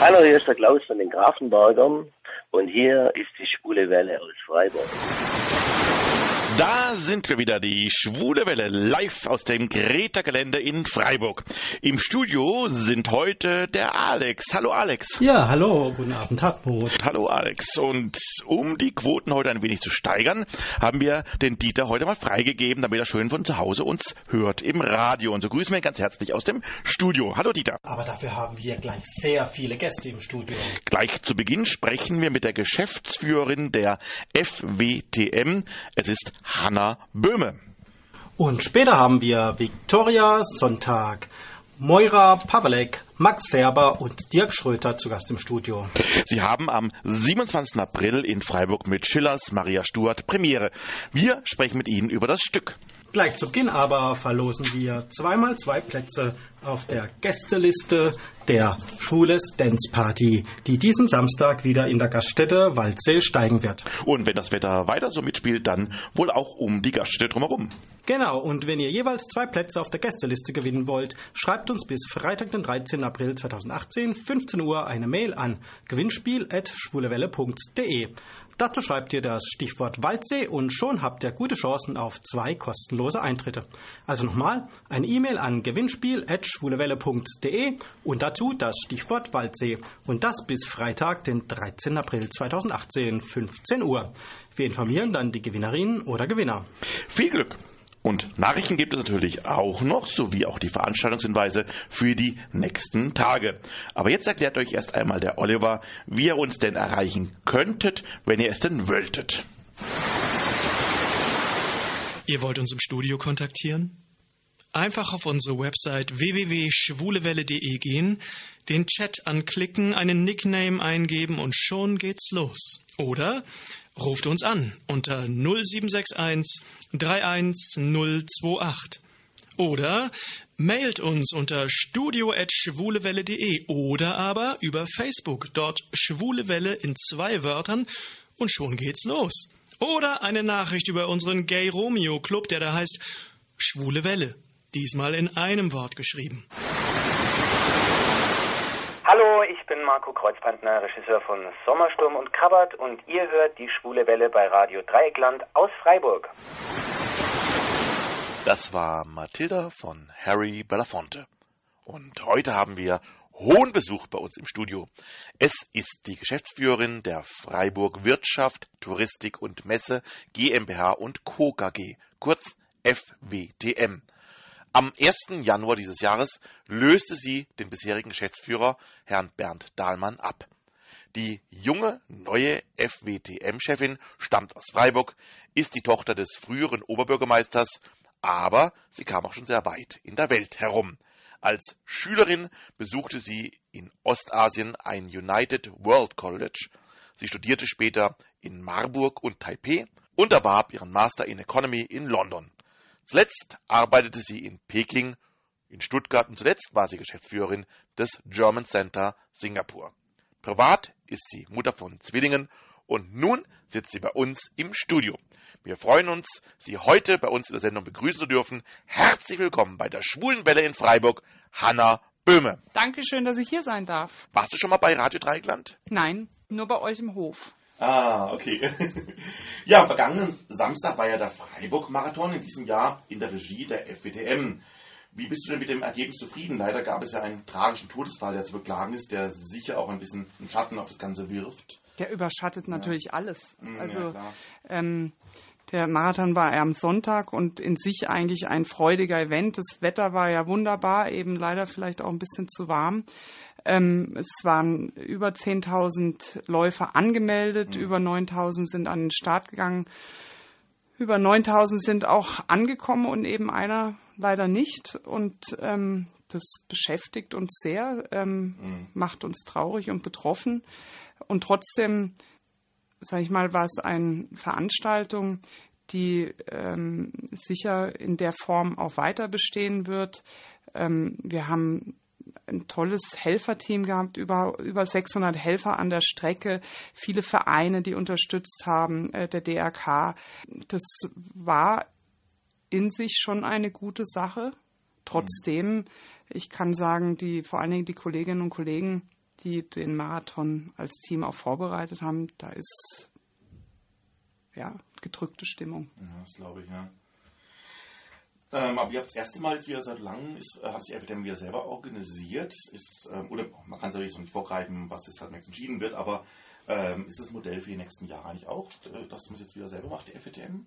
Hallo, hier ist der Klaus von den Grafenbergern und hier ist die Schwule Welle aus Freiburg. Da sind wir wieder, die Schwule Welle, live aus dem Greta-Gelände in Freiburg. Im Studio sind heute der Alex. Hallo Alex. Ja, hallo, guten Abend, Hartmut. Hallo Alex. Und um die Quoten heute ein wenig zu steigern, haben wir den Dieter heute mal freigegeben, damit er schön von zu Hause uns hört im Radio. Und so grüßen wir ihn ganz herzlich aus dem Studio. Hallo Dieter. Aber dafür haben wir gleich sehr viele Gäste im Studio. Gleich zu Beginn sprechen wir mit der Geschäftsführerin der FWTM. Es ist Hanna Böhme. Und später haben wir Viktoria Sonntag, Moira Pawelek, Max Färber und Dirk Schröter zu Gast im Studio. Sie haben am 27. April in Freiburg mit Schillers Maria Stuart Premiere. Wir sprechen mit Ihnen über das Stück. Gleich zu Beginn aber verlosen wir zweimal zwei Plätze auf der Gästeliste der Schwules Dance Party, die diesen Samstag wieder in der Gaststätte Waldsee steigen wird. Und wenn das Wetter weiter so mitspielt, dann wohl auch um die Gaststätte drumherum. Genau, und wenn ihr jeweils zwei Plätze auf der Gästeliste gewinnen wollt, schreibt uns bis Freitag, den 13. April 2018, 15 Uhr eine Mail an gewinnspiel.schwulewelle.de. Dazu schreibt ihr das Stichwort Waldsee und schon habt ihr gute Chancen auf zwei kostenlose Eintritte. Also nochmal, eine E-Mail an gewinnspiel.schwulewelle.de und dazu das Stichwort Waldsee. Und das bis Freitag, den 13. April 2018, 15 Uhr. Wir informieren dann die Gewinnerinnen oder Gewinner. Viel Glück! Und Nachrichten gibt es natürlich auch noch, sowie auch die Veranstaltungshinweise für die nächsten Tage. Aber jetzt erklärt euch erst einmal der Oliver, wie ihr uns denn erreichen könntet, wenn ihr es denn wolltet. Ihr wollt uns im Studio kontaktieren? Einfach auf unsere Website www.schwulewelle.de gehen, den Chat anklicken, einen Nickname eingeben und schon geht's los. Oder ruft uns an unter 0761 31028. Oder mailt uns unter studio.schwulewelle.de oder aber über Facebook, dort Schwulewelle in zwei Wörtern und schon geht's los. Oder eine Nachricht über unseren Gay Romeo Club, der da heißt Schwule Welle. Diesmal in einem Wort geschrieben. Hallo, ich bin Marco Kreuzpantner, Regisseur von Sommersturm und Krabbert und ihr hört die Schwule Welle bei Radio Dreieckland aus Freiburg. Das war Mathilda von Harry Belafonte. Und heute haben wir hohen Besuch bei uns im Studio. Es ist die Geschäftsführerin der Freiburg Wirtschaft, Touristik und Messe GmbH und Co. KG, kurz FWTM. Am 1. Januar dieses Jahres löste sie den bisherigen Geschäftsführer, Herrn Bernd Dahlmann, ab. Die junge, neue FWTM-Chefin stammt aus Freiburg, ist die Tochter des früheren Oberbürgermeisters, aber sie kam auch schon sehr weit in der Welt herum. Als Schülerin besuchte sie in Ostasien ein United World College. Sie studierte später in Marburg und Taipeh und erwarb ihren Master in Economy in London. Zuletzt arbeitete sie in Peking, in Stuttgart und zuletzt war sie Geschäftsführerin des German Center Singapur. Privat ist sie Mutter von Zwillingen und nun sitzt sie bei uns im Studio. Wir freuen uns, Sie heute bei uns in der Sendung begrüßen zu dürfen. Herzlich willkommen bei der Schwulen Welle in Freiburg, Hanna Böhme. Dankeschön, dass ich hier sein darf. Warst du schon mal bei Radio Dreieckland? Nein, nur bei euch im Hof. Ah, okay. ja, am vergangenen Samstag war ja der Freiburg-Marathon in diesem Jahr in der Regie der FWTM. Wie bist du denn mit dem Ergebnis zufrieden? Leider gab es ja einen tragischen Todesfall, der zu beklagen ist, der sicher auch ein bisschen einen Schatten auf das Ganze wirft. Der überschattet natürlich alles. Mm, Also ja, ähm, der Marathon war ja am Sonntag und in sich eigentlich ein freudiger Event. Das Wetter war ja wunderbar, eben leider vielleicht auch ein bisschen zu warm. Ähm, es waren über 10.000 Läufer angemeldet, Mhm. über 9.000 sind an den Start gegangen. Über 9000 sind auch angekommen und eben einer leider nicht. Und ähm, das beschäftigt uns sehr, ähm, macht uns traurig und betroffen. Und trotzdem, sage ich mal, war es eine Veranstaltung, die ähm, sicher in der Form auch weiter bestehen wird. Ähm, wir haben ein tolles Helferteam gehabt, über, über 600 Helfer an der Strecke, viele Vereine, die unterstützt haben, äh, der DRK. Das war in sich schon eine gute Sache. Trotzdem, ich kann sagen, die, vor allen Dingen die Kolleginnen und Kollegen die den Marathon als Team auch vorbereitet haben, da ist ja gedrückte Stimmung. Ja, das glaube ich, ja. Ähm, aber ihr habt das erste Mal jetzt wieder seit langem, ist, äh, hat sich FDM wieder selber organisiert. Ist, ähm, oder man kann es natürlich so nicht vorgreifen, was jetzt halt next entschieden wird, aber ähm, ist das Modell für die nächsten Jahre eigentlich auch, äh, dass man es jetzt wieder selber macht, die FETM?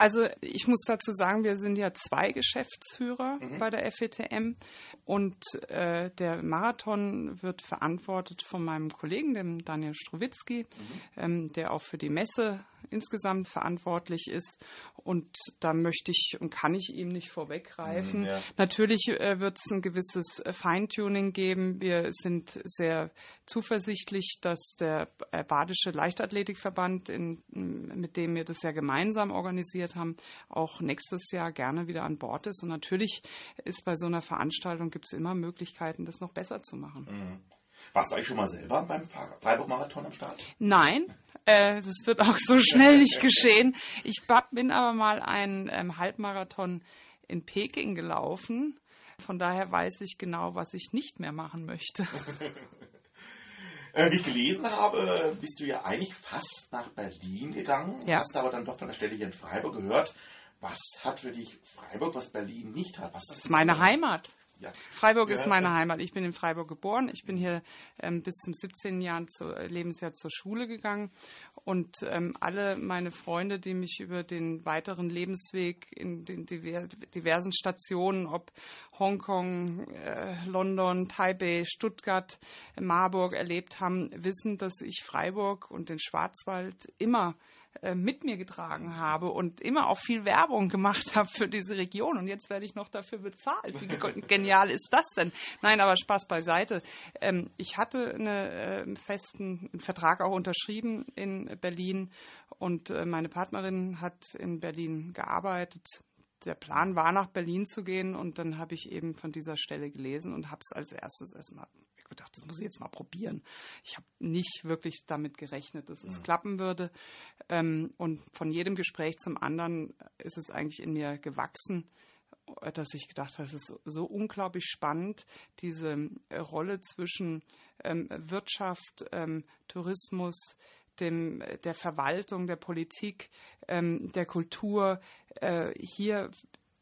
Also ich muss dazu sagen, wir sind ja zwei Geschäftsführer mhm. bei der FETM und äh, der Marathon wird verantwortet von meinem Kollegen, dem Daniel Strowitzki, mhm. ähm, der auch für die Messe insgesamt verantwortlich ist. Und da möchte ich und kann ich ihm nicht vorweggreifen. Mhm, ja. Natürlich äh, wird es ein gewisses Feintuning geben. Wir sind sehr zuversichtlich, dass der Badische Leichtathletikverband, in, mit dem wir das ja gemeinsam organisiert organisiert haben, auch nächstes Jahr gerne wieder an Bord ist. Und natürlich ist bei so einer Veranstaltung gibt es immer Möglichkeiten, das noch besser zu machen. Mhm. Warst du eigentlich schon mal selber beim Freiburg-Marathon am Start? Nein, äh, das wird auch so schnell nicht geschehen. Ich bin aber mal einen ähm, Halbmarathon in Peking gelaufen. Von daher weiß ich genau, was ich nicht mehr machen möchte. Äh, wie ich gelesen habe, bist du ja eigentlich fast nach Berlin gegangen, ja. hast aber dann doch von der Stelle hier in Freiburg gehört. Was hat für dich Freiburg, was Berlin nicht hat? Was das ist meine Heimat. Ja. Freiburg ja. ist meine Heimat. Ich bin in Freiburg geboren. Ich bin hier ähm, bis zum 17. Jahr zu, äh, Lebensjahr zur Schule gegangen. Und ähm, alle meine Freunde, die mich über den weiteren Lebensweg in den diver diversen Stationen, ob Hongkong, äh, London, Taipei, Stuttgart, Marburg erlebt haben, wissen, dass ich Freiburg und den Schwarzwald immer äh, mit mir getragen habe und immer auch viel Werbung gemacht habe für diese Region. Und jetzt werde ich noch dafür bezahlt. Wie genial ist das denn? Nein, aber Spaß beiseite. Ähm, ich hatte einen äh, festen Vertrag auch unterschrieben in Berlin und äh, meine Partnerin hat in Berlin gearbeitet der Plan war, nach Berlin zu gehen und dann habe ich eben von dieser Stelle gelesen und habe es als erstes erstmal gedacht, das muss ich jetzt mal probieren. Ich habe nicht wirklich damit gerechnet, dass es ja. klappen würde. Ähm, und von jedem Gespräch zum anderen ist es eigentlich in mir gewachsen, dass ich gedacht habe, es ist so unglaublich spannend, diese Rolle zwischen ähm, Wirtschaft, ähm, Tourismus, dem, der Verwaltung, der Politik, ähm, der Kultur, äh, hier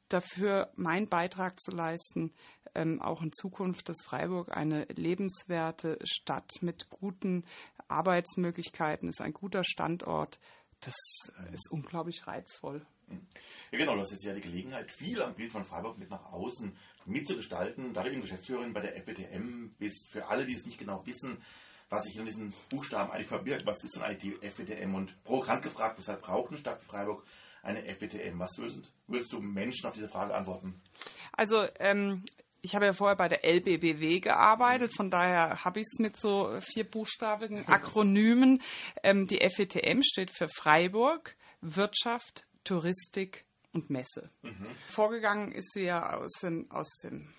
dafür meinen Beitrag zu leisten, ähm, auch in Zukunft, dass Freiburg eine lebenswerte Stadt mit guten Arbeitsmöglichkeiten ist, ein guter Standort. Das ist unglaublich reizvoll. Ja, genau, du hast jetzt ja die Gelegenheit, viel am Bild von Freiburg mit nach außen mitzugestalten, da du Geschäftsführerin bei der FWTM bist. Für alle, die es nicht genau wissen, was sich in diesen Buchstaben eigentlich verbirgt, was ist denn eigentlich die FWTM? Und provokant gefragt, weshalb braucht eine Stadt wie Freiburg eine FWTM? Was würdest, würdest du Menschen auf diese Frage antworten? Also ähm, ich habe ja vorher bei der LBBW gearbeitet, von daher habe ich es mit so vierbuchstabigen Akronymen. Ähm, die FETM steht für Freiburg, Wirtschaft, Touristik und Messe. Mhm. Vorgegangen ist sie ja aus, dem, aus, dem,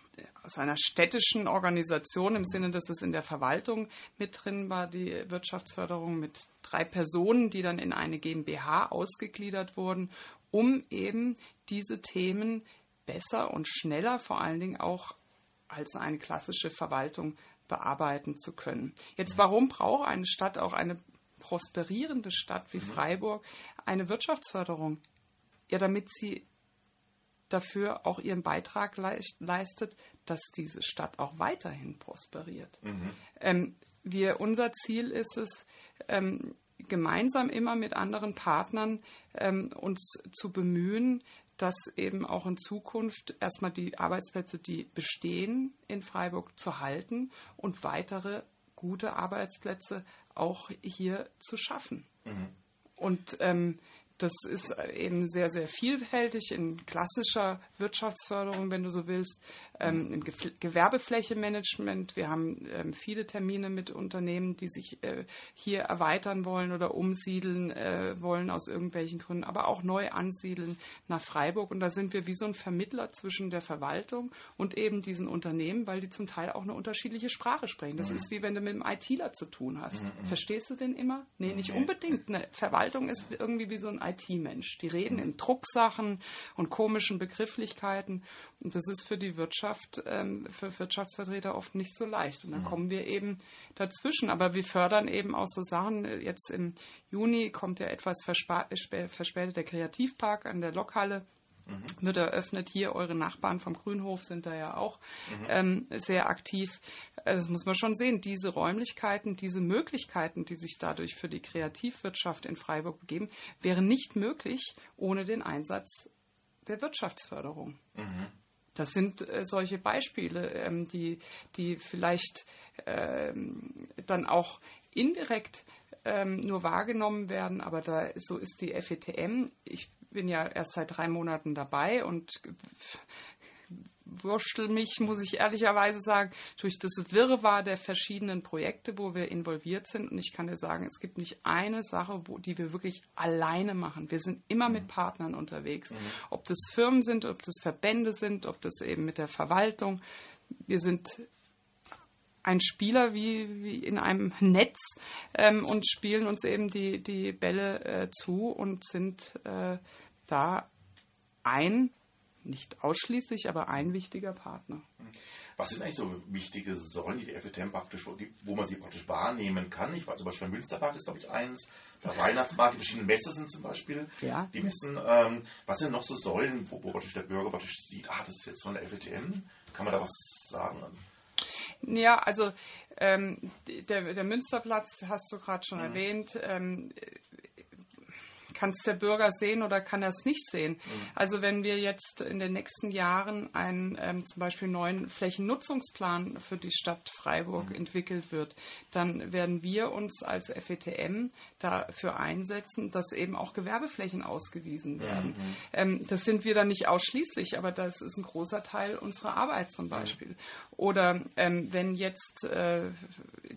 aus einer städtischen Organisation im Sinne, dass es in der Verwaltung mit drin war, die Wirtschaftsförderung mit drei Personen, die dann in eine GmbH ausgegliedert wurden, um eben diese Themen besser und schneller vor allen Dingen auch als eine klassische Verwaltung bearbeiten zu können. Jetzt, warum braucht eine Stadt, auch eine prosperierende Stadt wie mhm. Freiburg, eine Wirtschaftsförderung? Ja, damit sie dafür auch ihren Beitrag leistet, dass diese Stadt auch weiterhin prosperiert. Mhm. Ähm, wir, unser Ziel ist es, ähm, gemeinsam immer mit anderen Partnern ähm, uns zu bemühen, dass eben auch in Zukunft erstmal die Arbeitsplätze, die bestehen, in Freiburg zu halten und weitere gute Arbeitsplätze auch hier zu schaffen. Mhm. Und ähm, das ist eben sehr, sehr vielfältig in klassischer Wirtschaftsförderung, wenn du so willst, ähm, im Ge Gewerbeflächemanagement. Wir haben ähm, viele Termine mit Unternehmen, die sich äh, hier erweitern wollen oder umsiedeln äh, wollen aus irgendwelchen Gründen, aber auch neu ansiedeln nach Freiburg. Und da sind wir wie so ein Vermittler zwischen der Verwaltung und eben diesen Unternehmen, weil die zum Teil auch eine unterschiedliche Sprache sprechen. Das mhm. ist wie wenn du mit einem ITler zu tun hast. Mhm. Verstehst du den immer? Nee, nicht unbedingt. Eine Verwaltung ist irgendwie wie so ein IT-Mensch. Die reden in Drucksachen und komischen Begrifflichkeiten. Und das ist für die Wirtschaft, ähm, für Wirtschaftsvertreter oft nicht so leicht. Und dann kommen wir eben dazwischen. Aber wir fördern eben auch so Sachen. Jetzt im Juni kommt ja etwas verspätet der Kreativpark an der Lokhalle mhm. wird eröffnet. Hier eure Nachbarn vom Grünhof sind da ja auch mhm. ähm, sehr aktiv. Äh, das muss man schon sehen. Diese Räumlichkeiten, diese Möglichkeiten, die sich dadurch für die Kreativwirtschaft in Freiburg begeben, wären nicht möglich ohne den Einsatz der Wirtschaftsförderung. Mhm. Das sind äh, solche Beispiele, ähm, die, die vielleicht ähm, dann auch indirekt ähm, nur wahrgenommen werden, aber da so ist die FETM. Ich bin ja erst seit drei Monaten dabei und wurschtel mich, muss ich ehrlicherweise sagen, durch das Wirrwarr der verschiedenen Projekte, wo wir involviert sind. Und ich kann dir sagen, es gibt nicht eine Sache, wo, die wir wirklich alleine machen. Wir sind immer mit mhm. Partnern unterwegs. Mhm. Ob das Firmen sind, ob das Verbände sind, ob das eben mit der Verwaltung. Wir sind ein Spieler wie, wie in einem Netz ähm, und spielen uns eben die, die Bälle äh, zu und sind äh, da ein, nicht ausschließlich, aber ein wichtiger Partner. Was sind eigentlich so wichtige Säulen, die die FETM praktisch, wo man sie praktisch wahrnehmen kann? Ich weiß, zum Beispiel Münsterpark ist, glaube ich, eins. Der Weihnachtsmarkt, die verschiedenen Messen sind zum Beispiel. Ja. Die Messen. Ähm, was sind noch so Säulen, wo, wo praktisch der Bürger praktisch sieht, ah, das ist jetzt von der FETM? Kann man da was sagen? Ja, also ähm, der, der Münsterplatz hast du gerade schon mhm. erwähnt. Ähm, kann es der Bürger sehen oder kann er es nicht sehen? Mhm. Also wenn wir jetzt in den nächsten Jahren einen ähm, zum Beispiel neuen Flächennutzungsplan für die Stadt Freiburg mhm. entwickelt wird, dann werden wir uns als FETM dafür einsetzen, dass eben auch Gewerbeflächen ausgewiesen werden. Mhm. Ähm, das sind wir dann nicht ausschließlich, aber das ist ein großer Teil unserer Arbeit zum Beispiel. Oder ähm, wenn jetzt äh,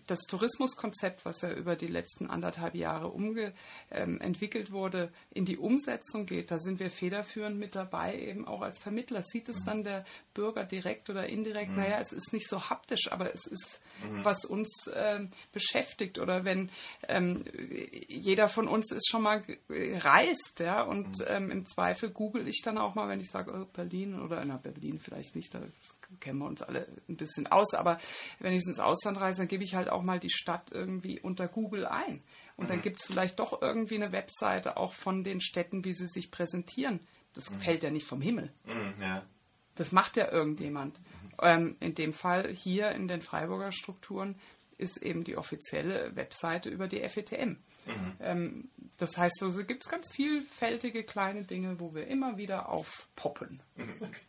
das Tourismuskonzept, was ja über die letzten anderthalb Jahre umge ähm, entwickelt wurde, wurde, in die Umsetzung geht, da sind wir federführend mit dabei, eben auch als Vermittler. Sieht es mhm. dann der Bürger direkt oder indirekt? Mhm. Naja, es ist nicht so haptisch, aber es ist, mhm. was uns äh, beschäftigt. Oder wenn ähm, jeder von uns ist schon mal reist, ja, und mhm. ähm, im Zweifel google ich dann auch mal, wenn ich sage, oh, Berlin oder na, Berlin vielleicht nicht, da kennen wir uns alle ein bisschen aus, aber wenn ich ins Ausland reise, dann gebe ich halt auch mal die Stadt irgendwie unter Google ein. Und dann mhm. gibt es vielleicht doch irgendwie eine Webseite auch von den Städten, wie sie sich präsentieren. Das mhm. fällt ja nicht vom Himmel. Mhm, ja. Das macht ja irgendjemand. Ähm, in dem Fall hier in den Freiburger Strukturen ist eben die offizielle Webseite über die FETM. Mhm. Ähm, das heißt, so, so gibt es ganz vielfältige kleine Dinge, wo wir immer wieder aufpoppen. Mhm, okay.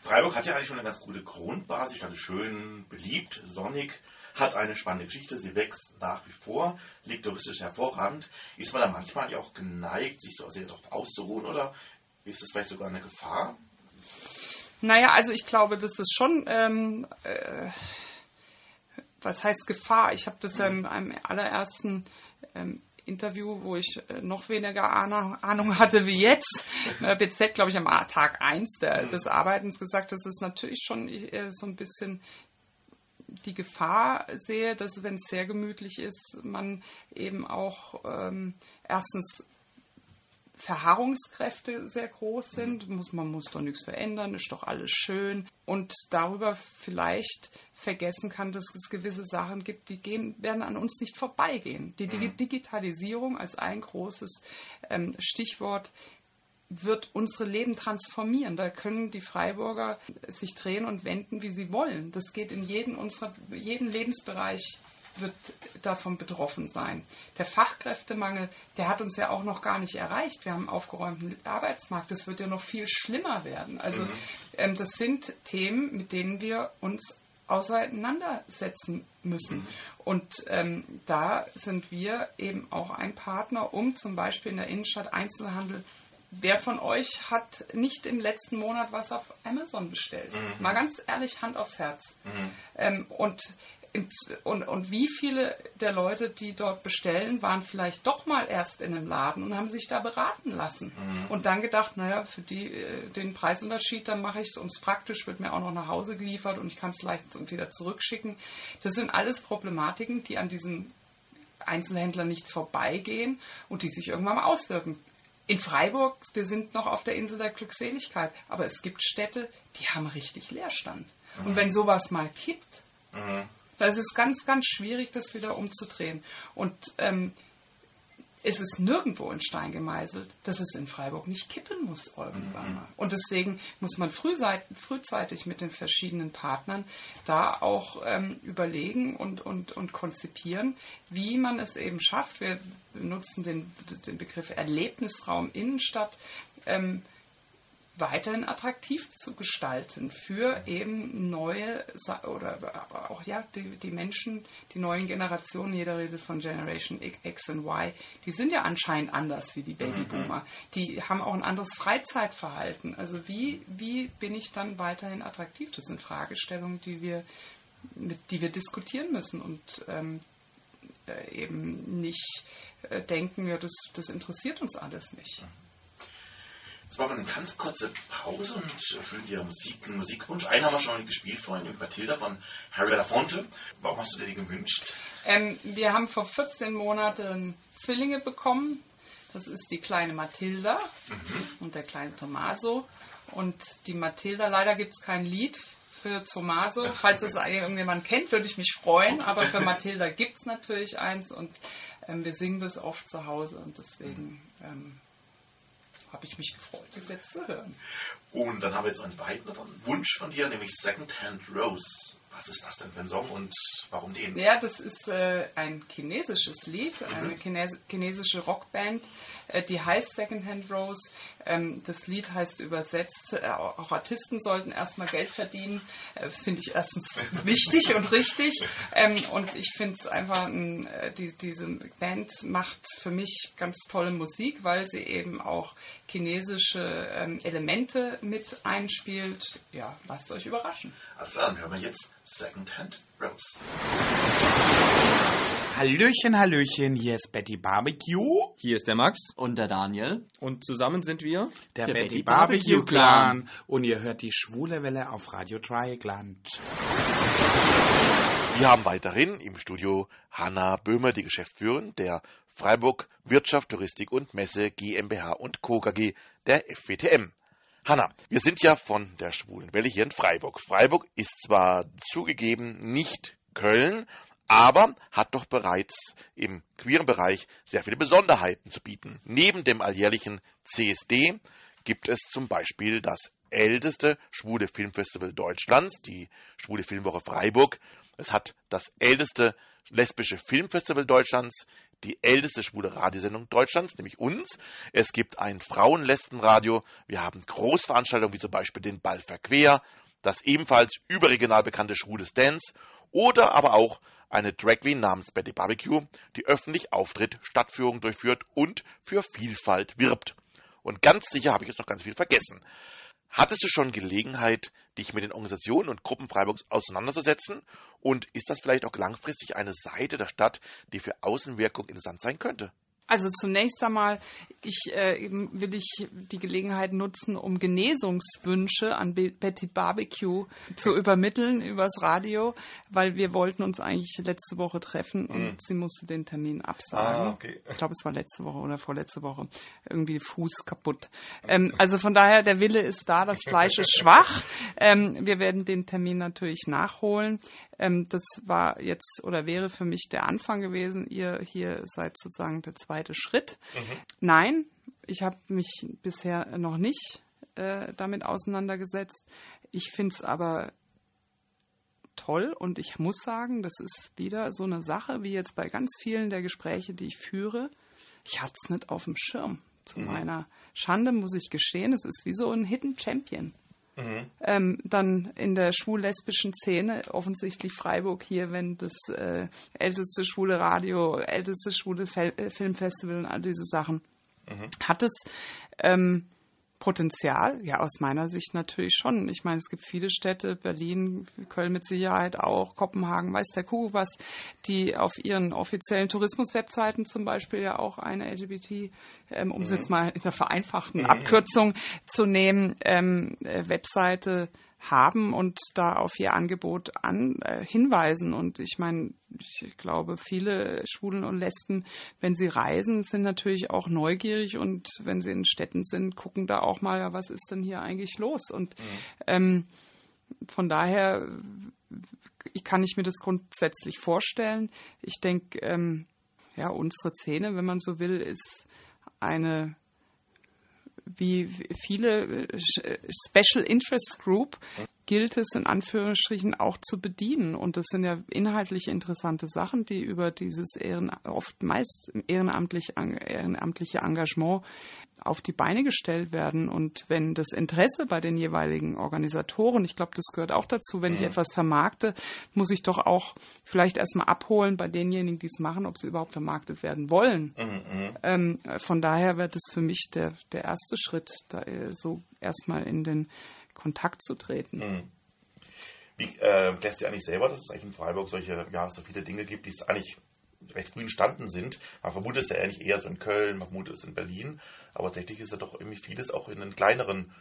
Freiburg hat ja eigentlich schon eine ganz gute Grundbasis. Ist schön, beliebt, sonnig hat eine spannende Geschichte, sie wächst nach wie vor, liegt touristisch hervorragend. Ist man da manchmal auch geneigt, sich so sehr darauf auszuruhen oder ist das vielleicht sogar eine Gefahr? Naja, also ich glaube, das ist schon, ähm, äh, was heißt Gefahr? Ich habe das ja in einem allerersten ähm, Interview, wo ich äh, noch weniger Ahnung, hatte wie jetzt, äh, BZ, glaube ich, am Tag 1 der, des Arbeitens gesagt, dass es natürlich schon äh, so ein bisschen die Gefahr sehe, dass wenn es sehr gemütlich ist, man eben auch ähm, erstens Verharrungskräfte sehr groß sind. Muss, man muss doch nichts verändern, ist doch alles schön. Und darüber vielleicht vergessen kann, dass es gewisse Sachen gibt, die gehen, werden an uns nicht vorbeigehen. Die Digitalisierung als ein großes ähm, Stichwort wird unsere Leben transformieren. Da können die Freiburger sich drehen und wenden, wie sie wollen. Das geht in jeden, unserer, jeden Lebensbereich wird davon betroffen sein. Der Fachkräftemangel, der hat uns ja auch noch gar nicht erreicht. Wir haben einen aufgeräumten Arbeitsmarkt. Das wird ja noch viel schlimmer werden. Also mhm. ähm, das sind Themen, mit denen wir uns auseinandersetzen müssen. Mhm. Und ähm, da sind wir eben auch ein Partner, um zum Beispiel in der Innenstadt Einzelhandel Wer von euch hat nicht im letzten Monat was auf Amazon bestellt? Mhm. Mal ganz ehrlich, Hand aufs Herz. Mhm. Ähm, und, und, und wie viele der Leute, die dort bestellen, waren vielleicht doch mal erst in einem Laden und haben sich da beraten lassen mhm. und dann gedacht, naja, für die, äh, den Preisunterschied, dann mache ich es ums praktisch, wird mir auch noch nach Hause geliefert und ich kann es leicht wieder zurückschicken. Das sind alles Problematiken, die an diesen Einzelhändlern nicht vorbeigehen und die sich irgendwann mal auswirken in Freiburg, wir sind noch auf der Insel der Glückseligkeit, aber es gibt Städte, die haben richtig Leerstand. Und wenn sowas mal kippt, da ist es ganz, ganz schwierig, das wieder umzudrehen. Und ähm, es ist nirgendwo in Stein gemeißelt, dass es in Freiburg nicht kippen muss irgendwann mal. Und deswegen muss man frühzeitig mit den verschiedenen Partnern da auch ähm, überlegen und, und, und konzipieren, wie man es eben schafft. Wir benutzen den, den Begriff Erlebnisraum Innenstadt. Ähm, weiterhin attraktiv zu gestalten für eben neue oder auch ja die, die Menschen, die neuen Generationen, jeder redet von Generation X und Y, die sind ja anscheinend anders wie die Babyboomer. Die haben auch ein anderes Freizeitverhalten. Also wie, wie bin ich dann weiterhin attraktiv? Das sind Fragestellungen, die wir, mit, die wir diskutieren müssen und ähm, äh, eben nicht äh, denken, ja, das, das interessiert uns alles nicht. Jetzt machen wir eine ganz kurze Pause und erfüllen dir Musik, einen Musikwunsch. Einen haben wir schon gespielt vorhin, den Matilda von Harry Belafonte. Warum hast du dir die gewünscht? Ähm, wir haben vor 14 Monaten Zwillinge bekommen. Das ist die kleine Matilda mhm. und der kleine Tommaso. Und die Matilda, leider gibt es kein Lied für Tommaso. Falls es irgendjemand kennt, würde ich mich freuen. Aber für Matilda gibt es natürlich eins und ähm, wir singen das oft zu Hause und deswegen ähm, habe ich mich gefreut, das jetzt zu hören. Und dann haben wir jetzt einen weiteren Wunsch von dir, nämlich Secondhand Rose. Was ist das denn für ein Song und warum den? Ja, das ist äh, ein chinesisches Lied, mhm. eine Chines chinesische Rockband, die heißt Secondhand Rose. Ähm, das Lied heißt übersetzt, äh, auch Artisten sollten erstmal Geld verdienen. Äh, finde ich erstens wichtig und richtig. Ähm, und ich finde es einfach, ein, äh, die, diese Band macht für mich ganz tolle Musik, weil sie eben auch chinesische ähm, Elemente mit einspielt. Ja, lasst euch überraschen. Also dann hören wir jetzt Secondhand Rose. Hallöchen, Hallöchen, hier ist Betty Barbecue. Hier ist der Max. Und der Daniel. Und zusammen sind wir der, der Betty, Betty Barbecue Clan. Und ihr hört die schwule Welle auf Radio Dreieckland. Wir haben weiterhin im Studio Hanna Böhmer, die Geschäftsführerin der Freiburg Wirtschaft, Touristik und Messe GmbH und Co. KG der FWTM. Hanna, wir sind ja von der Schwulen Welle hier in Freiburg. Freiburg ist zwar zugegeben nicht Köln, aber hat doch bereits im queeren Bereich sehr viele Besonderheiten zu bieten. Neben dem alljährlichen CSD gibt es zum Beispiel das älteste schwule Filmfestival Deutschlands, die Schwule Filmwoche Freiburg. Es hat das älteste lesbische Filmfestival Deutschlands, die älteste schwule Radiosendung Deutschlands, nämlich uns. Es gibt ein Frauenlesbenradio. Wir haben Großveranstaltungen wie zum Beispiel den Ball Verquer, das ebenfalls überregional bekannte Schwules Dance oder aber auch eine Drag Queen namens Betty Barbecue, die öffentlich auftritt, Stadtführungen durchführt und für Vielfalt wirbt. Und ganz sicher habe ich jetzt noch ganz viel vergessen. Hattest du schon Gelegenheit, dich mit den Organisationen und Gruppen Freiburgs auseinanderzusetzen? Und ist das vielleicht auch langfristig eine Seite der Stadt, die für Außenwirkung interessant sein könnte? Also zunächst einmal ich, äh, will ich die Gelegenheit nutzen, um Genesungswünsche an Betty Barbecue zu übermitteln übers Radio, weil wir wollten uns eigentlich letzte Woche treffen und mhm. sie musste den Termin absagen. Ah, okay. Ich glaube, es war letzte Woche oder vorletzte Woche. Irgendwie Fuß kaputt. Ähm, also von daher, der Wille ist da, das Fleisch ist schwach. Ähm, wir werden den Termin natürlich nachholen. Ähm, das war jetzt oder wäre für mich der Anfang gewesen. Ihr hier seid sozusagen der zweite Schritt. Mhm. Nein, ich habe mich bisher noch nicht äh, damit auseinandergesetzt. Ich finde es aber toll und ich muss sagen, das ist wieder so eine Sache, wie jetzt bei ganz vielen der Gespräche, die ich führe. Ich hatte es nicht auf dem Schirm. Zu mhm. meiner Schande muss ich gestehen, es ist wie so ein Hidden Champion. Mhm. Ähm, dann in der schwul-lesbischen Szene, offensichtlich Freiburg hier, wenn das äh, älteste schwule Radio, älteste schwule Fel äh, Filmfestival und all diese Sachen, mhm. hat es ähm, Potenzial? Ja, aus meiner Sicht natürlich schon. Ich meine, es gibt viele Städte, Berlin, Köln mit Sicherheit auch, Kopenhagen, weiß der Kuh was, die auf ihren offiziellen Tourismus-Webseiten zum Beispiel ja auch eine LGBT, ähm, um es mhm. jetzt mal in der vereinfachten mhm. Abkürzung zu nehmen, ähm, äh, Webseite haben und da auf ihr Angebot an, äh, hinweisen. Und ich meine, ich glaube, viele Schwulen und Lesben, wenn sie reisen, sind natürlich auch neugierig und wenn sie in Städten sind, gucken da auch mal, was ist denn hier eigentlich los? Und mhm. ähm, von daher kann ich mir das grundsätzlich vorstellen. Ich denke, ähm, ja, unsere Szene, wenn man so will, ist eine wie viele äh, Special Interest Group gilt es in Anführungsstrichen auch zu bedienen. Und das sind ja inhaltlich interessante Sachen, die über dieses Ehren, oft meist ehrenamtlich, ehrenamtliche Engagement auf die Beine gestellt werden. Und wenn das Interesse bei den jeweiligen Organisatoren, ich glaube, das gehört auch dazu, wenn ich mhm. etwas vermarkte, muss ich doch auch vielleicht erstmal abholen bei denjenigen, die es machen, ob sie überhaupt vermarktet werden wollen. Mhm, mhm. ähm, von daher wird es für mich der, der erste Schritt, da äh, so erstmal in den Kontakt zu treten. Mhm. Wie äh, lässt ihr eigentlich selber, dass es eigentlich in Freiburg solche, ja, so viele Dinge gibt, die es eigentlich recht früh entstanden sind. Man vermutet es ja eigentlich eher so in Köln, man vermutet es in Berlin, aber tatsächlich ist ja doch irgendwie vieles auch in den kleineren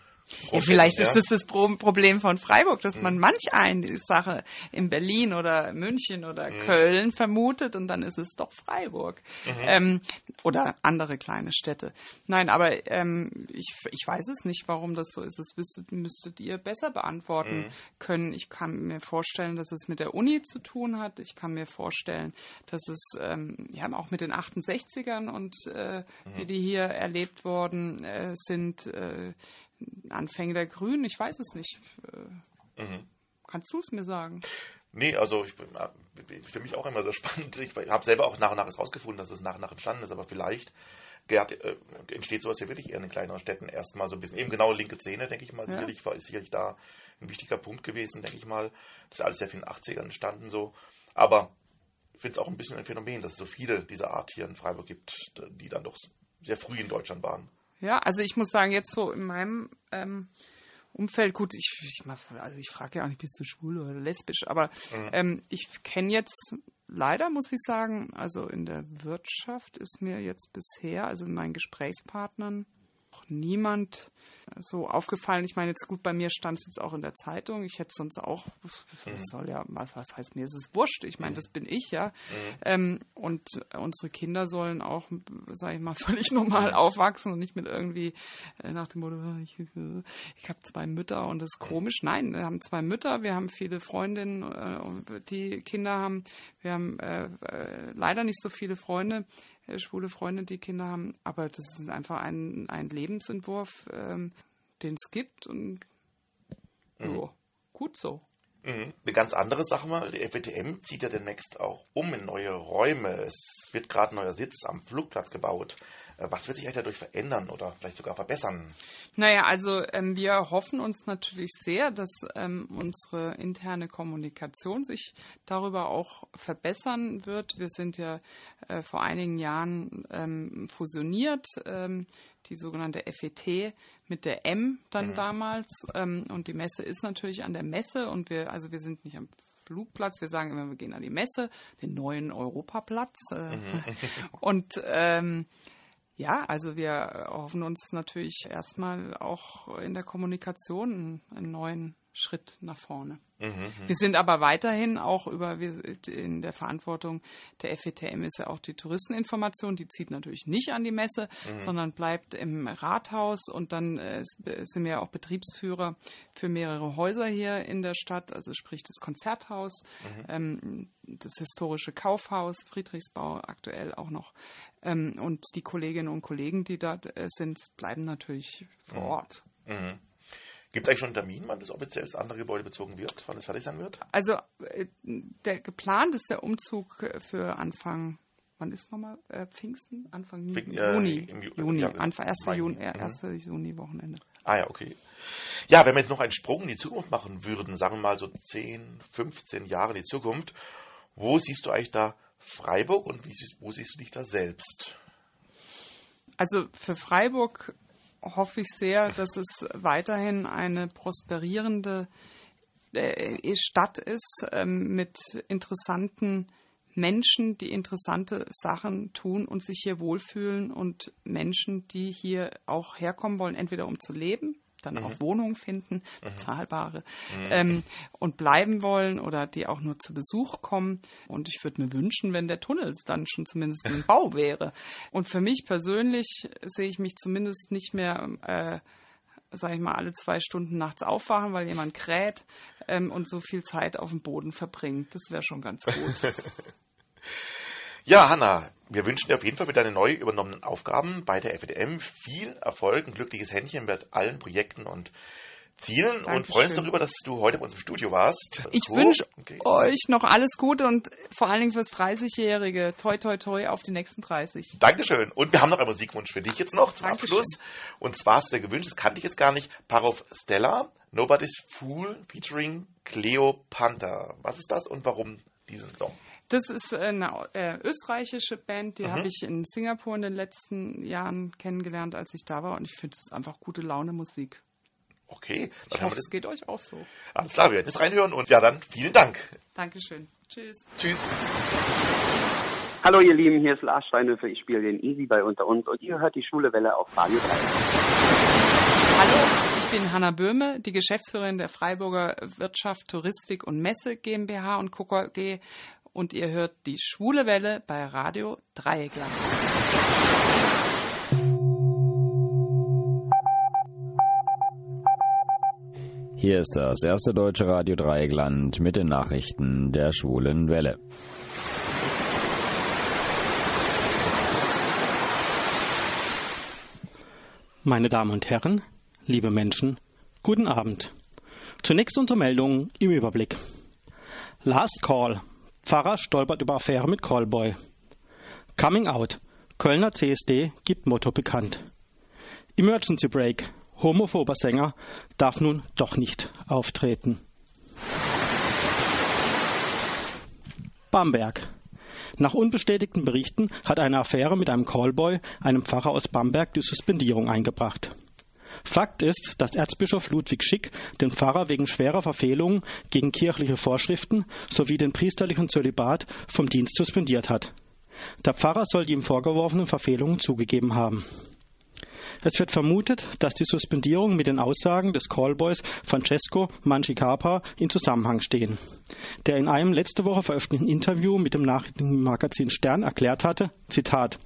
ja, vielleicht ist das das Problem von Freiburg, dass mhm. man manch eine Sache in Berlin oder München oder mhm. Köln vermutet und dann ist es doch Freiburg mhm. ähm, oder andere kleine Städte. Nein, aber ähm, ich, ich weiß es nicht, warum das so ist. Das müsstet, müsstet ihr besser beantworten mhm. können. Ich kann mir vorstellen, dass es mit der Uni zu tun hat. Ich kann mir vorstellen, dass es ähm, ja auch mit den 68ern und äh, wie mhm. die hier erlebt worden äh, sind. Äh, Anfänge der Grünen, ich weiß es nicht. Äh, mhm. Kannst du es mir sagen? Nee, also ich, äh, für mich auch immer sehr spannend. Ich habe selber auch nach und nach herausgefunden, dass es nach und nach entstanden ist, aber vielleicht Gerd, äh, entsteht sowas ja wirklich eher in den kleineren Städten erstmal so ein bisschen. Eben genau linke Szene, denke ich mal, ja. sicherlich war ist sicherlich da ein wichtiger Punkt gewesen, denke ich mal. Das ist alles sehr viel in den 80ern entstanden so. Aber ich finde es auch ein bisschen ein Phänomen, dass es so viele dieser Art hier in Freiburg gibt, die dann doch sehr früh in Deutschland waren. Ja, also ich muss sagen, jetzt so in meinem ähm, Umfeld, gut, ich, ich, also ich frage ja auch nicht, bist du schwul oder lesbisch, aber mhm. ähm, ich kenne jetzt leider, muss ich sagen, also in der Wirtschaft ist mir jetzt bisher, also in meinen Gesprächspartnern, niemand so aufgefallen. Ich meine, jetzt gut, bei mir stand es jetzt auch in der Zeitung. Ich hätte sonst auch, mhm. soll ja, was, was heißt mir, ist es wurscht. Ich meine, mhm. das bin ich, ja. Mhm. Ähm, und unsere Kinder sollen auch, sage ich mal, völlig normal aufwachsen und nicht mit irgendwie äh, nach dem Motto, ah, ich, ich habe zwei Mütter und das ist komisch. Nein, wir haben zwei Mütter, wir haben viele Freundinnen, äh, die Kinder haben. Wir haben äh, äh leider nicht so viele Freunde, schwule Freunde, die Kinder haben. Aber das ist einfach ein, ein Lebensentwurf, ähm, den es gibt und mhm. jo, gut so. Mhm. Eine ganz andere Sache mal, die FWTM zieht ja demnächst auch um in neue Räume. Es wird gerade ein neuer Sitz am Flugplatz gebaut. Äh, was wird sich eigentlich dadurch verändern oder vielleicht sogar verbessern? Naja, also ähm, wir hoffen uns natürlich sehr, dass ähm, unsere interne Kommunikation sich darüber auch verbessern wird. Wir sind ja äh, vor einigen Jahren ähm, fusioniert, ähm, die sogenannte FET mit der M dann mhm. damals. Ähm, und die Messe ist natürlich an der Messe und wir, also wir sind nicht am Flugplatz. Wir sagen immer, wir gehen an die Messe, den neuen Europaplatz. Äh, mhm. und ähm, ja, also wir hoffen uns natürlich erstmal auch in der Kommunikation einen neuen Schritt nach vorne. Mhm, mhm, wir sind aber weiterhin auch über in der Verantwortung der FETM ist ja auch die Touristeninformation, die zieht natürlich nicht an die Messe, mhm. sondern bleibt im Rathaus und dann äh, sind wir ja auch Betriebsführer für mehrere Häuser hier in der Stadt, also sprich das Konzerthaus, mhm. ähm, das historische Kaufhaus, Friedrichsbau aktuell auch noch. Ähm, und die Kolleginnen und Kollegen, die da äh, sind, bleiben natürlich vor mhm. Ort. Mhm. Gibt es eigentlich schon einen Termin, wann das offiziell das andere Gebäude bezogen wird, wann es fertig sein wird? Also äh, der geplant ist der Umzug für Anfang, wann ist nochmal äh, Pfingsten? Anfang Pfing, äh, Juni. Im Ju Juni, ja, Anfang 1. Juni, äh, 1. Mhm. Juni-Wochenende. Ah ja, okay. Ja, wenn wir jetzt noch einen Sprung in die Zukunft machen würden, sagen wir mal so 10, 15 Jahre in die Zukunft, wo siehst du eigentlich da Freiburg und wie, wo siehst du dich da selbst? Also für Freiburg hoffe ich sehr, dass es weiterhin eine prosperierende äh, Stadt ist ähm, mit interessanten Menschen, die interessante Sachen tun und sich hier wohlfühlen und Menschen, die hier auch herkommen wollen, entweder um zu leben dann mhm. auch Wohnungen finden, mhm. bezahlbare, mhm. ähm, und bleiben wollen oder die auch nur zu Besuch kommen. Und ich würde mir wünschen, wenn der Tunnel dann schon zumindest im Bau wäre. Und für mich persönlich sehe ich mich zumindest nicht mehr äh, sage ich mal, alle zwei Stunden nachts aufwachen, weil jemand kräht ähm, und so viel Zeit auf dem Boden verbringt. Das wäre schon ganz gut. ja, Hanna, wir wünschen dir auf jeden Fall für deine neu übernommenen Aufgaben bei der FDM viel Erfolg, ein glückliches Händchen mit allen Projekten und Zielen Dankeschön. und freuen uns darüber, dass du heute bei uns im Studio warst. Ich so, wünsche okay. euch noch alles Gute und vor allen Dingen fürs 30-Jährige. Toi, toi, toi auf die nächsten 30. Dankeschön. Und wir haben noch einen Musikwunsch für dich jetzt noch zum Dankeschön. Abschluss. Und zwar hast du dir gewünscht, das kannte ich jetzt gar nicht, Parov Stella, Nobody's Fool featuring Cleo Panther. Was ist das und warum diesen Song? Das ist eine äh, österreichische Band, die mhm. habe ich in Singapur in den letzten Jahren kennengelernt, als ich da war. Und ich finde es einfach gute Laune Musik. Okay. Ich hoffe, es geht euch auch so. Alles klar, wir werden jetzt reinhören und ja, dann vielen Dank. Dankeschön. Tschüss. Tschüss. Hallo ihr Lieben, hier ist Lars Steinhöfer, ich spiele den Easy bei Unter uns und ihr hört die Schwule Welle auf Radio 3. Hallo, ich bin Hanna Böhme, die Geschäftsführerin der Freiburger Wirtschaft, Touristik und Messe GmbH und KKG und ihr hört die Schwule Welle bei Radio Dreieckland. Hier ist das erste deutsche Radio Dreieckland mit den Nachrichten der schwulen Welle. Meine Damen und Herren, liebe Menschen, guten Abend. Zunächst unsere Meldung im Überblick. Last Call. Pfarrer stolpert über Affäre mit Callboy. Coming Out. Kölner CSD gibt Motto bekannt. Emergency Break homophober Sänger darf nun doch nicht auftreten. Bamberg. Nach unbestätigten Berichten hat eine Affäre mit einem Callboy, einem Pfarrer aus Bamberg, die Suspendierung eingebracht. Fakt ist, dass Erzbischof Ludwig Schick den Pfarrer wegen schwerer Verfehlungen gegen kirchliche Vorschriften sowie den priesterlichen Zölibat vom Dienst suspendiert hat. Der Pfarrer soll die ihm vorgeworfenen Verfehlungen zugegeben haben. Es wird vermutet, dass die Suspendierung mit den Aussagen des Callboys Francesco Manchicapa in Zusammenhang stehen, der in einem letzte Woche veröffentlichten Interview mit dem Nachrichtenmagazin Stern erklärt hatte, Zitat,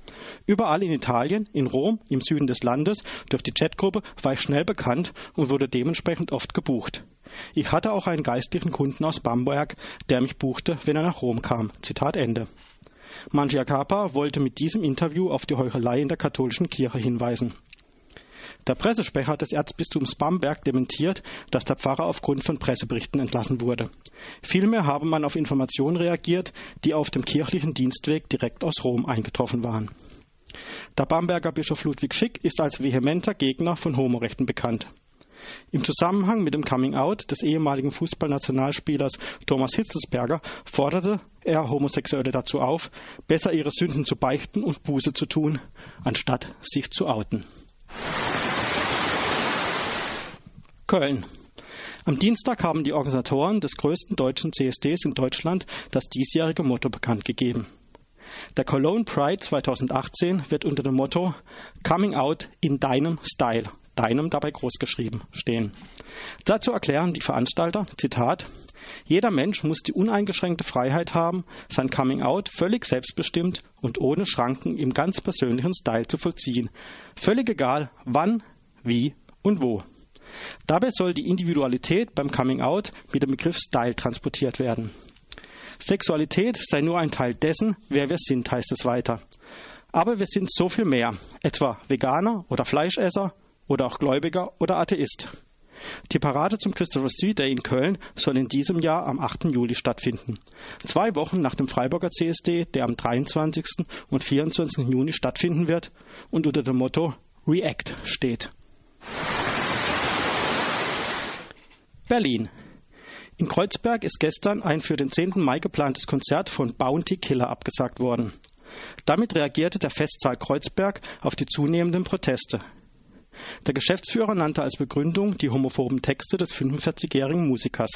Überall in Italien, in Rom, im Süden des Landes, durch die Chatgruppe war ich schnell bekannt und wurde dementsprechend oft gebucht. Ich hatte auch einen geistlichen Kunden aus Bamberg, der mich buchte, wenn er nach Rom kam. Zitat Ende. Mangiacapa wollte mit diesem Interview auf die Heuchelei in der katholischen Kirche hinweisen. Der Pressesprecher des Erzbistums Bamberg dementiert, dass der Pfarrer aufgrund von Presseberichten entlassen wurde. Vielmehr habe man auf Informationen reagiert, die auf dem kirchlichen Dienstweg direkt aus Rom eingetroffen waren. Der Bamberger Bischof Ludwig Schick ist als vehementer Gegner von Homorechten bekannt. Im Zusammenhang mit dem Coming-out des ehemaligen Fußballnationalspielers Thomas Hitzelsberger forderte er Homosexuelle dazu auf, besser ihre Sünden zu beichten und Buße zu tun, anstatt sich zu outen. Köln. Am Dienstag haben die Organisatoren des größten deutschen CSDs in Deutschland das diesjährige Motto bekannt gegeben. Der Cologne Pride 2018 wird unter dem Motto Coming Out in deinem Style, deinem dabei großgeschrieben, stehen. Dazu erklären die Veranstalter, Zitat, jeder Mensch muss die uneingeschränkte Freiheit haben, sein Coming Out völlig selbstbestimmt und ohne Schranken im ganz persönlichen Style zu vollziehen. Völlig egal, wann, wie und wo. Dabei soll die Individualität beim Coming Out mit dem Begriff Style transportiert werden. Sexualität sei nur ein Teil dessen, wer wir sind, heißt es weiter. Aber wir sind so viel mehr, etwa Veganer oder Fleischesser oder auch Gläubiger oder Atheist. Die Parade zum Christopher Street Day in Köln soll in diesem Jahr am 8. Juli stattfinden. Zwei Wochen nach dem Freiburger CSD, der am 23. und 24. Juni stattfinden wird und unter dem Motto React steht. Berlin. In Kreuzberg ist gestern ein für den 10. Mai geplantes Konzert von Bounty Killer abgesagt worden. Damit reagierte der Festsaal Kreuzberg auf die zunehmenden Proteste. Der Geschäftsführer nannte als Begründung die homophoben Texte des 45-jährigen Musikers.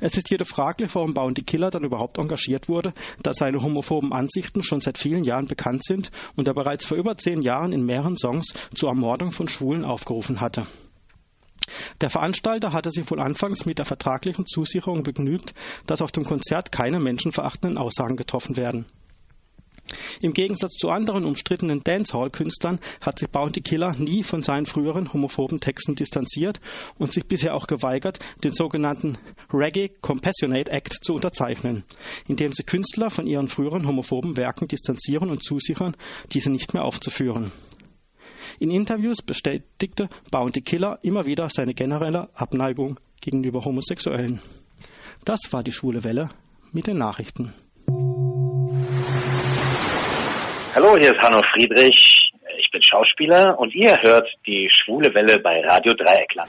Es ist jedoch fraglich, warum Bounty Killer dann überhaupt engagiert wurde, da seine homophoben Ansichten schon seit vielen Jahren bekannt sind und er bereits vor über zehn Jahren in mehreren Songs zur Ermordung von Schwulen aufgerufen hatte. Der Veranstalter hatte sich wohl anfangs mit der vertraglichen Zusicherung begnügt, dass auf dem Konzert keine menschenverachtenden Aussagen getroffen werden. Im Gegensatz zu anderen umstrittenen Dancehall-Künstlern hat sich Bounty Killer nie von seinen früheren homophoben Texten distanziert und sich bisher auch geweigert, den sogenannten Reggae Compassionate Act zu unterzeichnen, indem sie Künstler von ihren früheren homophoben Werken distanzieren und zusichern, diese nicht mehr aufzuführen. In Interviews bestätigte Bounty Killer immer wieder seine generelle Abneigung gegenüber Homosexuellen. Das war die schwule Welle mit den Nachrichten. Hallo, hier ist Hanno Friedrich. Ich bin Schauspieler und ihr hört die schwule Welle bei Radio Dreieckland.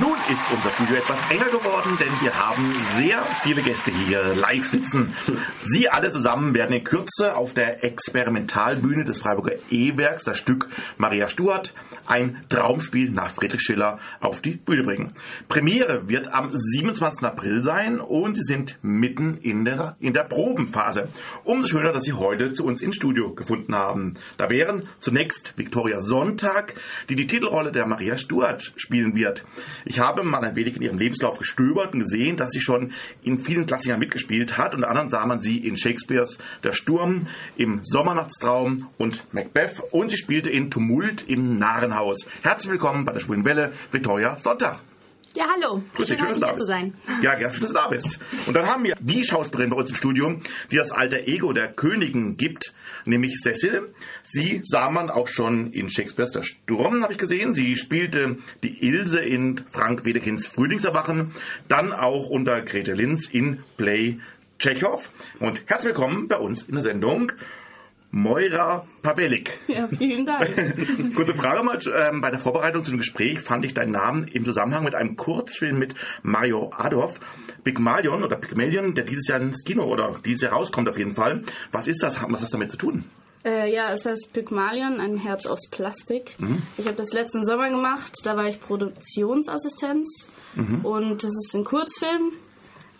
Nun ist unser Studio etwas enger geworden, denn wir haben sehr viele Gäste hier live sitzen. Sie alle zusammen werden in Kürze auf der Experimentalbühne des Freiburger E-Werks das Stück Maria Stuart, ein Traumspiel nach Friedrich Schiller, auf die Bühne bringen. Premiere wird am 27. April sein und Sie sind mitten in der, in der Probenphase. Umso schöner, dass Sie heute zu uns ins Studio gefunden haben. Da wären zunächst Viktoria Sonntag, die die Titelrolle der Maria Stuart spielen wird. Ich habe mal ein wenig in ihrem Lebenslauf gestöbert und gesehen, dass sie schon in vielen Klassikern mitgespielt hat. Unter anderem sah man sie in Shakespeares Der Sturm, im Sommernachtstraum und Macbeth und sie spielte in Tumult im Narrenhaus. Herzlich willkommen bei der Schwulen Welle, Victoria Sonntag. Ja, hallo. Grüß dich, schön, dass du da bist. zu sein. Ja, gerne, schön, dass du da bist. Und dann haben wir die Schauspielerin bei uns im Studium, die das alter Ego der Königin gibt, nämlich Cecil. Sie sah man auch schon in Shakespeares Der Sturm, habe ich gesehen. Sie spielte die Ilse in Frank Wedekinds Frühlingserwachen, dann auch unter Grete Linz in Play Tschechow. Und herzlich willkommen bei uns in der Sendung. Moira Pabelik. Ja, vielen Dank. Kurze Frage mal, ähm, bei der Vorbereitung zu dem Gespräch fand ich deinen Namen im Zusammenhang mit einem Kurzfilm mit Mario Adorf, Pygmalion oder Pygmalion, der dieses Jahr ins Kino oder dieses Jahr rauskommt auf jeden Fall. Was ist das? Was hat das damit zu tun? Äh, ja, es heißt Pygmalion, ein Herz aus Plastik. Mhm. Ich habe das letzten Sommer gemacht, da war ich Produktionsassistenz mhm. und das ist ein Kurzfilm,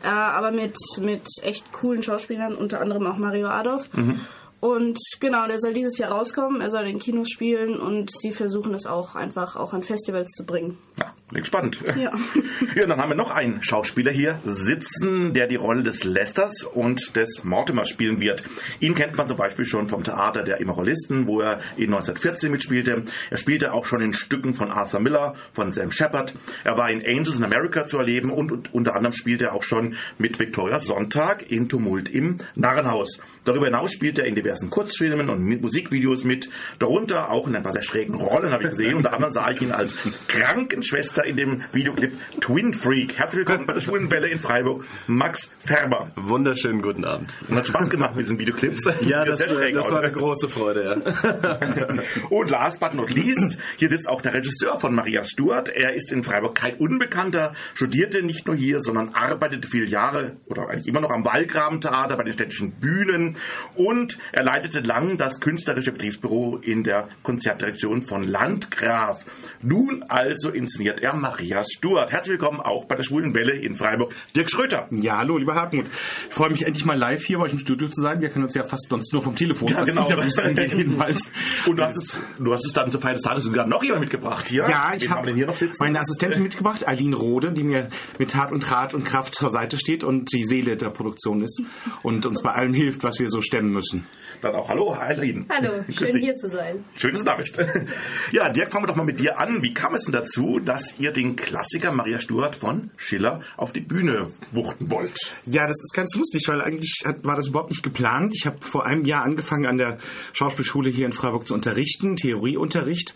äh, aber mit, mit echt coolen Schauspielern, unter anderem auch Mario Adorf. Mhm. Und genau, der soll dieses Jahr rauskommen. Er soll in Kinos spielen und sie versuchen es auch einfach auch an Festivals zu bringen. Ja, klingt spannend. Ja. ja, dann haben wir noch einen Schauspieler hier sitzen, der die Rolle des Lesters und des Mortimer spielen wird. Ihn kennt man zum Beispiel schon vom Theater der Immoralisten, wo er in 1914 mitspielte. Er spielte auch schon in Stücken von Arthur Miller, von Sam Shepard. Er war in Angels in America zu erleben und, und unter anderem spielte er auch schon mit Victoria Sonntag in Tumult im Narrenhaus. Darüber hinaus spielte er in diversen Kurzfilmen und Musikvideos mit, darunter auch in ein paar sehr schrägen Rollen, habe ich gesehen. Unter anderem sah ich ihn als Krankenschwester in dem Videoclip Twin Freak. Herzlich willkommen bei der Schwulen Welle in Freiburg, Max Färber. Wunderschönen guten Abend. Und hat Spaß gemacht mit diesen Videoclips. Ja, das, das, das war eine große Freude, ja. und last but not least, hier sitzt auch der Regisseur von Maria Stuart. Er ist in Freiburg kein Unbekannter, studierte nicht nur hier, sondern arbeitete viele Jahre oder eigentlich immer noch am Wallgrabentheater bei den städtischen Bühnen und er leitete lang das künstlerische Betriebsbüro in der Konzertdirektion von Landgraf. Nun also inszeniert er Maria Stuart. Herzlich willkommen auch bei der Schwulen Welle in Freiburg. Dirk Schröter. Ja, hallo, lieber Hartmut. Ich freue mich endlich mal live hier bei euch im Studio zu sein. Wir können uns ja fast sonst nur vom Telefon ja, genau. angeht, jedenfalls. Und du hast, es, du hast es dann zur Feier des Tages sogar noch jemand mitgebracht hier. Ja, ich habe hier noch sitzen. meine Assistentin mitgebracht, Aline Rode, die mir mit Tat und Rat und Kraft zur Seite steht und die Seele der Produktion ist und uns bei allem hilft, was wir so stemmen müssen. Dann auch Hallo, Eileen. Hallo, schön hier zu sein. Schön, dass du da bist. Ja, Dirk, fangen wir doch mal mit dir an. Wie kam es denn dazu, dass ihr den Klassiker Maria Stuart von Schiller auf die Bühne wuchten wollt? Ja, das ist ganz lustig, weil eigentlich war das überhaupt nicht geplant. Ich habe vor einem Jahr angefangen, an der Schauspielschule hier in Freiburg zu unterrichten, Theorieunterricht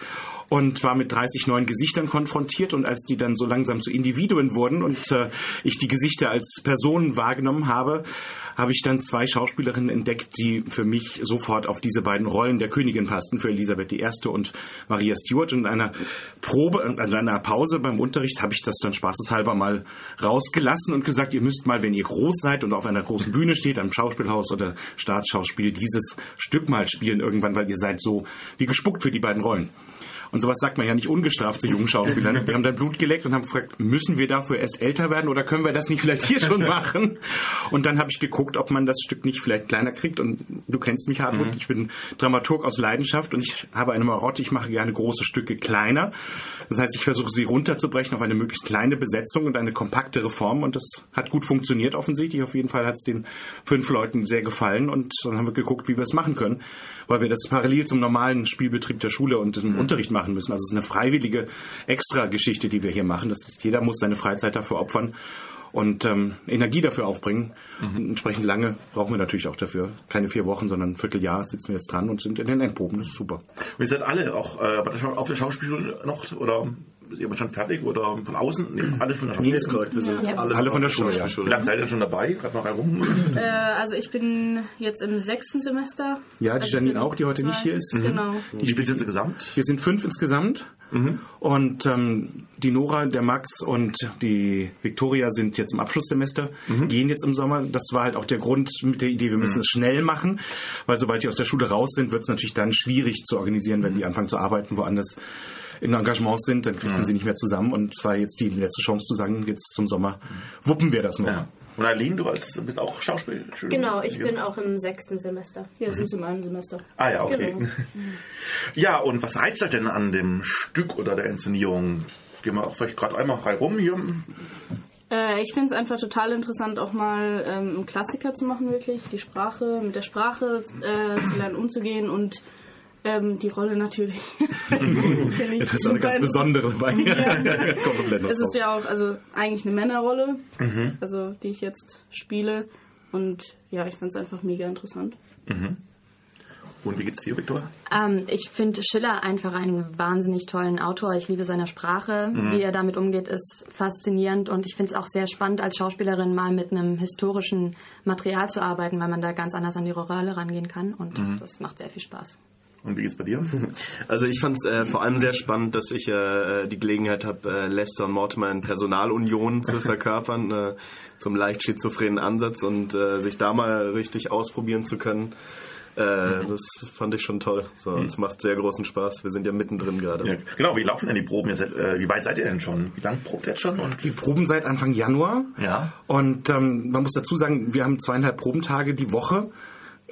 und war mit 30 neuen Gesichtern konfrontiert und als die dann so langsam zu Individuen wurden und äh, ich die Gesichter als Personen wahrgenommen habe, habe ich dann zwei Schauspielerinnen entdeckt, die für mich sofort auf diese beiden Rollen der Königin passten, für Elisabeth I. und Maria Stuart. Und in einer Probe, in einer Pause beim Unterricht habe ich das dann spaßeshalber mal rausgelassen und gesagt, ihr müsst mal, wenn ihr groß seid und auf einer großen Bühne steht, am Schauspielhaus oder Staatsschauspiel, dieses Stück mal spielen irgendwann, weil ihr seid so wie gespuckt für die beiden Rollen. Und sowas sagt man ja nicht ungestraft zu jungen Schauspielern. Wir haben dann Blut geleckt und haben gefragt, müssen wir dafür erst älter werden oder können wir das nicht vielleicht hier schon machen? Und dann habe ich geguckt, ob man das Stück nicht vielleicht kleiner kriegt. Und du kennst mich, Hartmut, Mhm. ich bin Dramaturg aus Leidenschaft und ich habe eine Marotte, ich mache gerne große Stücke kleiner. Das heißt, ich versuche sie runterzubrechen auf eine möglichst kleine Besetzung und eine kompaktere Form und das hat gut funktioniert offensichtlich. Auf jeden Fall hat es den fünf Leuten sehr gefallen und dann haben wir geguckt, wie wir es machen können, weil wir das parallel zum normalen Spielbetrieb der Schule und dem Unterricht machen müssen. Also es ist eine freiwillige Extra-Geschichte, die wir hier machen. Das ist, jeder muss seine Freizeit dafür opfern und ähm, Energie dafür aufbringen. Und entsprechend lange brauchen wir natürlich auch dafür. Keine vier Wochen, sondern ein Vierteljahr sitzen wir jetzt dran und sind in den Endproben. Das ist super. Und ihr seid alle auch äh, auf der Schauspielschule noch oder ist jemand schon fertig oder von außen? Nee, alle von der Nee, Schauspielschule. ist korrekt. Wir sind Ja. alle, von der Schule. Ja. Wie lange seid ihr schon dabei? Gerade noch herum? Äh, also ich bin jetzt im sechsten Semester. Ja, die Also Janine auch, die heute zwei. nicht hier ist. Genau. Wie viele sind insgesamt? Wir sind fünf insgesamt. Und ähm, die Nora, der Max und die Victoria sind jetzt im Abschlusssemester, gehen jetzt im Sommer. Das war halt auch der Grund mit der Idee, wir müssen es schnell machen, weil sobald die aus der Schule raus sind, wird es natürlich dann schwierig zu organisieren, wenn die anfangen zu arbeiten, woanders in Engagements sind, dann kriegt man sie nicht mehr zusammen. Und es war jetzt die letzte Chance zu sagen, jetzt zum Sommer wuppen wir das noch. Ja. Und Aline, du als, bist auch Schauspiel? Genau, ich bin auch im sechsten Semester. Ja, sie ist in einem Semester. Ah ja, okay. Genau. Ja, und was reizt euch denn an dem Stück oder der Inszenierung? Gehen wir auch vielleicht gerade einmal frei rum hier. Äh, ich finde es einfach total interessant, auch mal ähm, einen Klassiker zu machen, wirklich. Die Sprache, mit der Sprache äh, zu lernen, umzugehen und ähm, die Rolle natürlich. Das ist eine ganz besondere bei Ja. Es ist ja auch also eigentlich eine Männerrolle, Mhm. also die ich jetzt spiele. Und ja, ich fand es einfach mega interessant. Mhm. Und wie geht's dir, Viktor? Ähm, ich finde Schiller einfach einen wahnsinnig tollen Autor. Ich liebe seine Sprache. Mhm. Wie er damit umgeht, ist faszinierend. Und ich finde es auch sehr spannend, als Schauspielerin mal mit einem historischen Material zu arbeiten, weil man da ganz anders an die Rolle rangehen kann. Und Mhm. das macht sehr viel Spaß. Und wie geht's bei dir? Also ich fand es äh, vor allem sehr spannend, dass ich äh, die Gelegenheit habe, äh, Lester und Mortimer in Personalunion zu verkörpern, äh, zum leicht schizophrenen Ansatz und äh, sich da mal richtig ausprobieren zu können. Äh, Das fand ich schon toll. So, Es macht sehr großen Spaß. Wir sind ja mittendrin gerade. Ja, genau, wie laufen denn die Proben? Seid, äh, wie weit seid ihr denn schon? Wie lange probt ihr jetzt schon? Und Wir proben seit Anfang Januar. Ja. Und ähm, man muss dazu sagen, wir haben zweieinhalb Probentage die Woche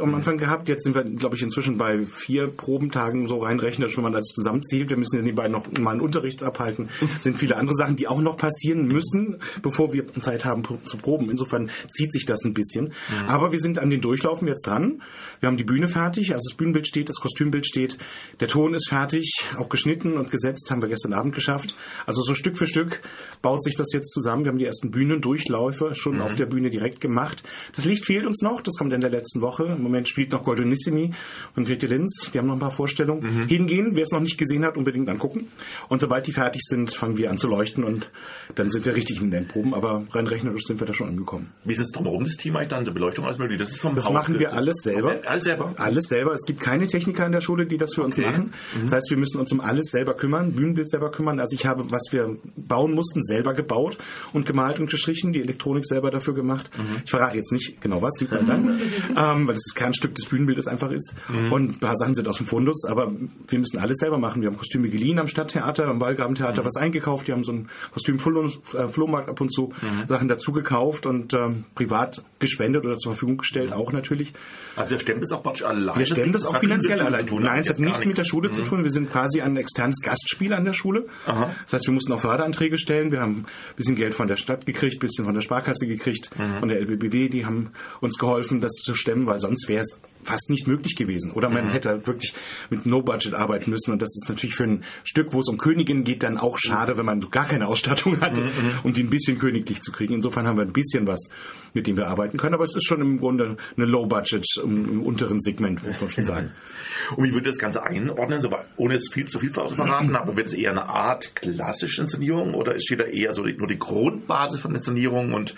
am Anfang gehabt. Jetzt sind wir, glaube ich, inzwischen bei vier Probentagen so reinrechnerisch, wenn man das zusammenzählt. Wir müssen ja nebenbei noch mal einen Unterricht abhalten. Es sind viele andere Sachen, die auch noch passieren müssen, bevor wir Zeit haben zu proben. Insofern zieht sich das ein bisschen. Mhm. Aber wir sind an den Durchlaufen jetzt dran. Wir haben die Bühne fertig, also das Bühnenbild steht, das Kostümbild steht, der Ton ist fertig, auch geschnitten und gesetzt, haben wir gestern Abend geschafft. Also so Stück für Stück baut sich das jetzt zusammen. Wir haben die ersten Bühnendurchläufe schon Mhm. auf der Bühne direkt gemacht. Das Licht fehlt uns noch, das kommt in der letzten Woche. Im Moment spielt noch Goldonissimi und Grete Linz, die haben noch ein paar Vorstellungen. Hingehen, wer es noch nicht gesehen hat, unbedingt angucken. Und sobald die fertig sind, fangen wir an zu leuchten und dann sind wir richtig in den Proben, aber rein rechnerisch sind wir da schon angekommen. Wie ist es drumherum, das Team eigentlich dann? Die Beleuchtung, alles mögliche? Das ist vom Das Haus- machen wir alles selber. Alles selber? Alles selber. Es gibt keine Techniker in der Schule, die das für uns Okay. machen. Das heißt, wir müssen uns um alles selber kümmern, Bühnenbild selber kümmern. Also ich habe, was wir bauen mussten, selber gebaut und gemalt und gestrichen, die Elektronik selber dafür gemacht. Ich verrate jetzt nicht genau was, sieht man dann, ähm, weil das Kernstück des Bühnenbildes einfach ist. Mhm. Und ein paar Sachen sind aus dem Fundus, aber wir müssen alles selber machen. Wir haben Kostüme geliehen am Stadttheater, am Wallgrabentheater was eingekauft. Die haben so einen Kostüm-Flohmarkt ab und zu Sachen dazu gekauft und ähm, privat gespendet oder zur Verfügung gestellt, auch natürlich. Also ihr stemmt es auch praktisch allein? Wir stemmen das auch hat nichts finanziell allein. Nein, es hat nichts mit der Schule zu Mhm. tun. Wir sind quasi ein externes Gastspiel an der Schule. Aha. Das heißt, wir mussten auch Förderanträge stellen. Wir haben ein bisschen Geld von der Stadt gekriegt, ein bisschen von der Sparkasse gekriegt, Mhm. von der LBBW. Die haben uns geholfen, das zu stemmen, weil sonst wäre es fast nicht möglich gewesen. Oder man Mhm. hätte halt wirklich mit No-Budget arbeiten müssen. Und das ist natürlich für ein Stück, wo es um Königinnen geht, dann auch schade, wenn man gar keine Ausstattung hat, Mhm. um die ein bisschen königlich zu kriegen. Insofern haben wir ein bisschen was, mit dem wir arbeiten können. Aber es ist schon im Grunde eine Low-Budget im, im unteren Segment, muss man schon sagen. Und wie wird das Ganze einordnen, so, ohne jetzt viel zu viel zu verraten, aber wird es eher eine Art klassische Inszenierung oder steht da eher so die, nur die Grundbasis von Inszenierung und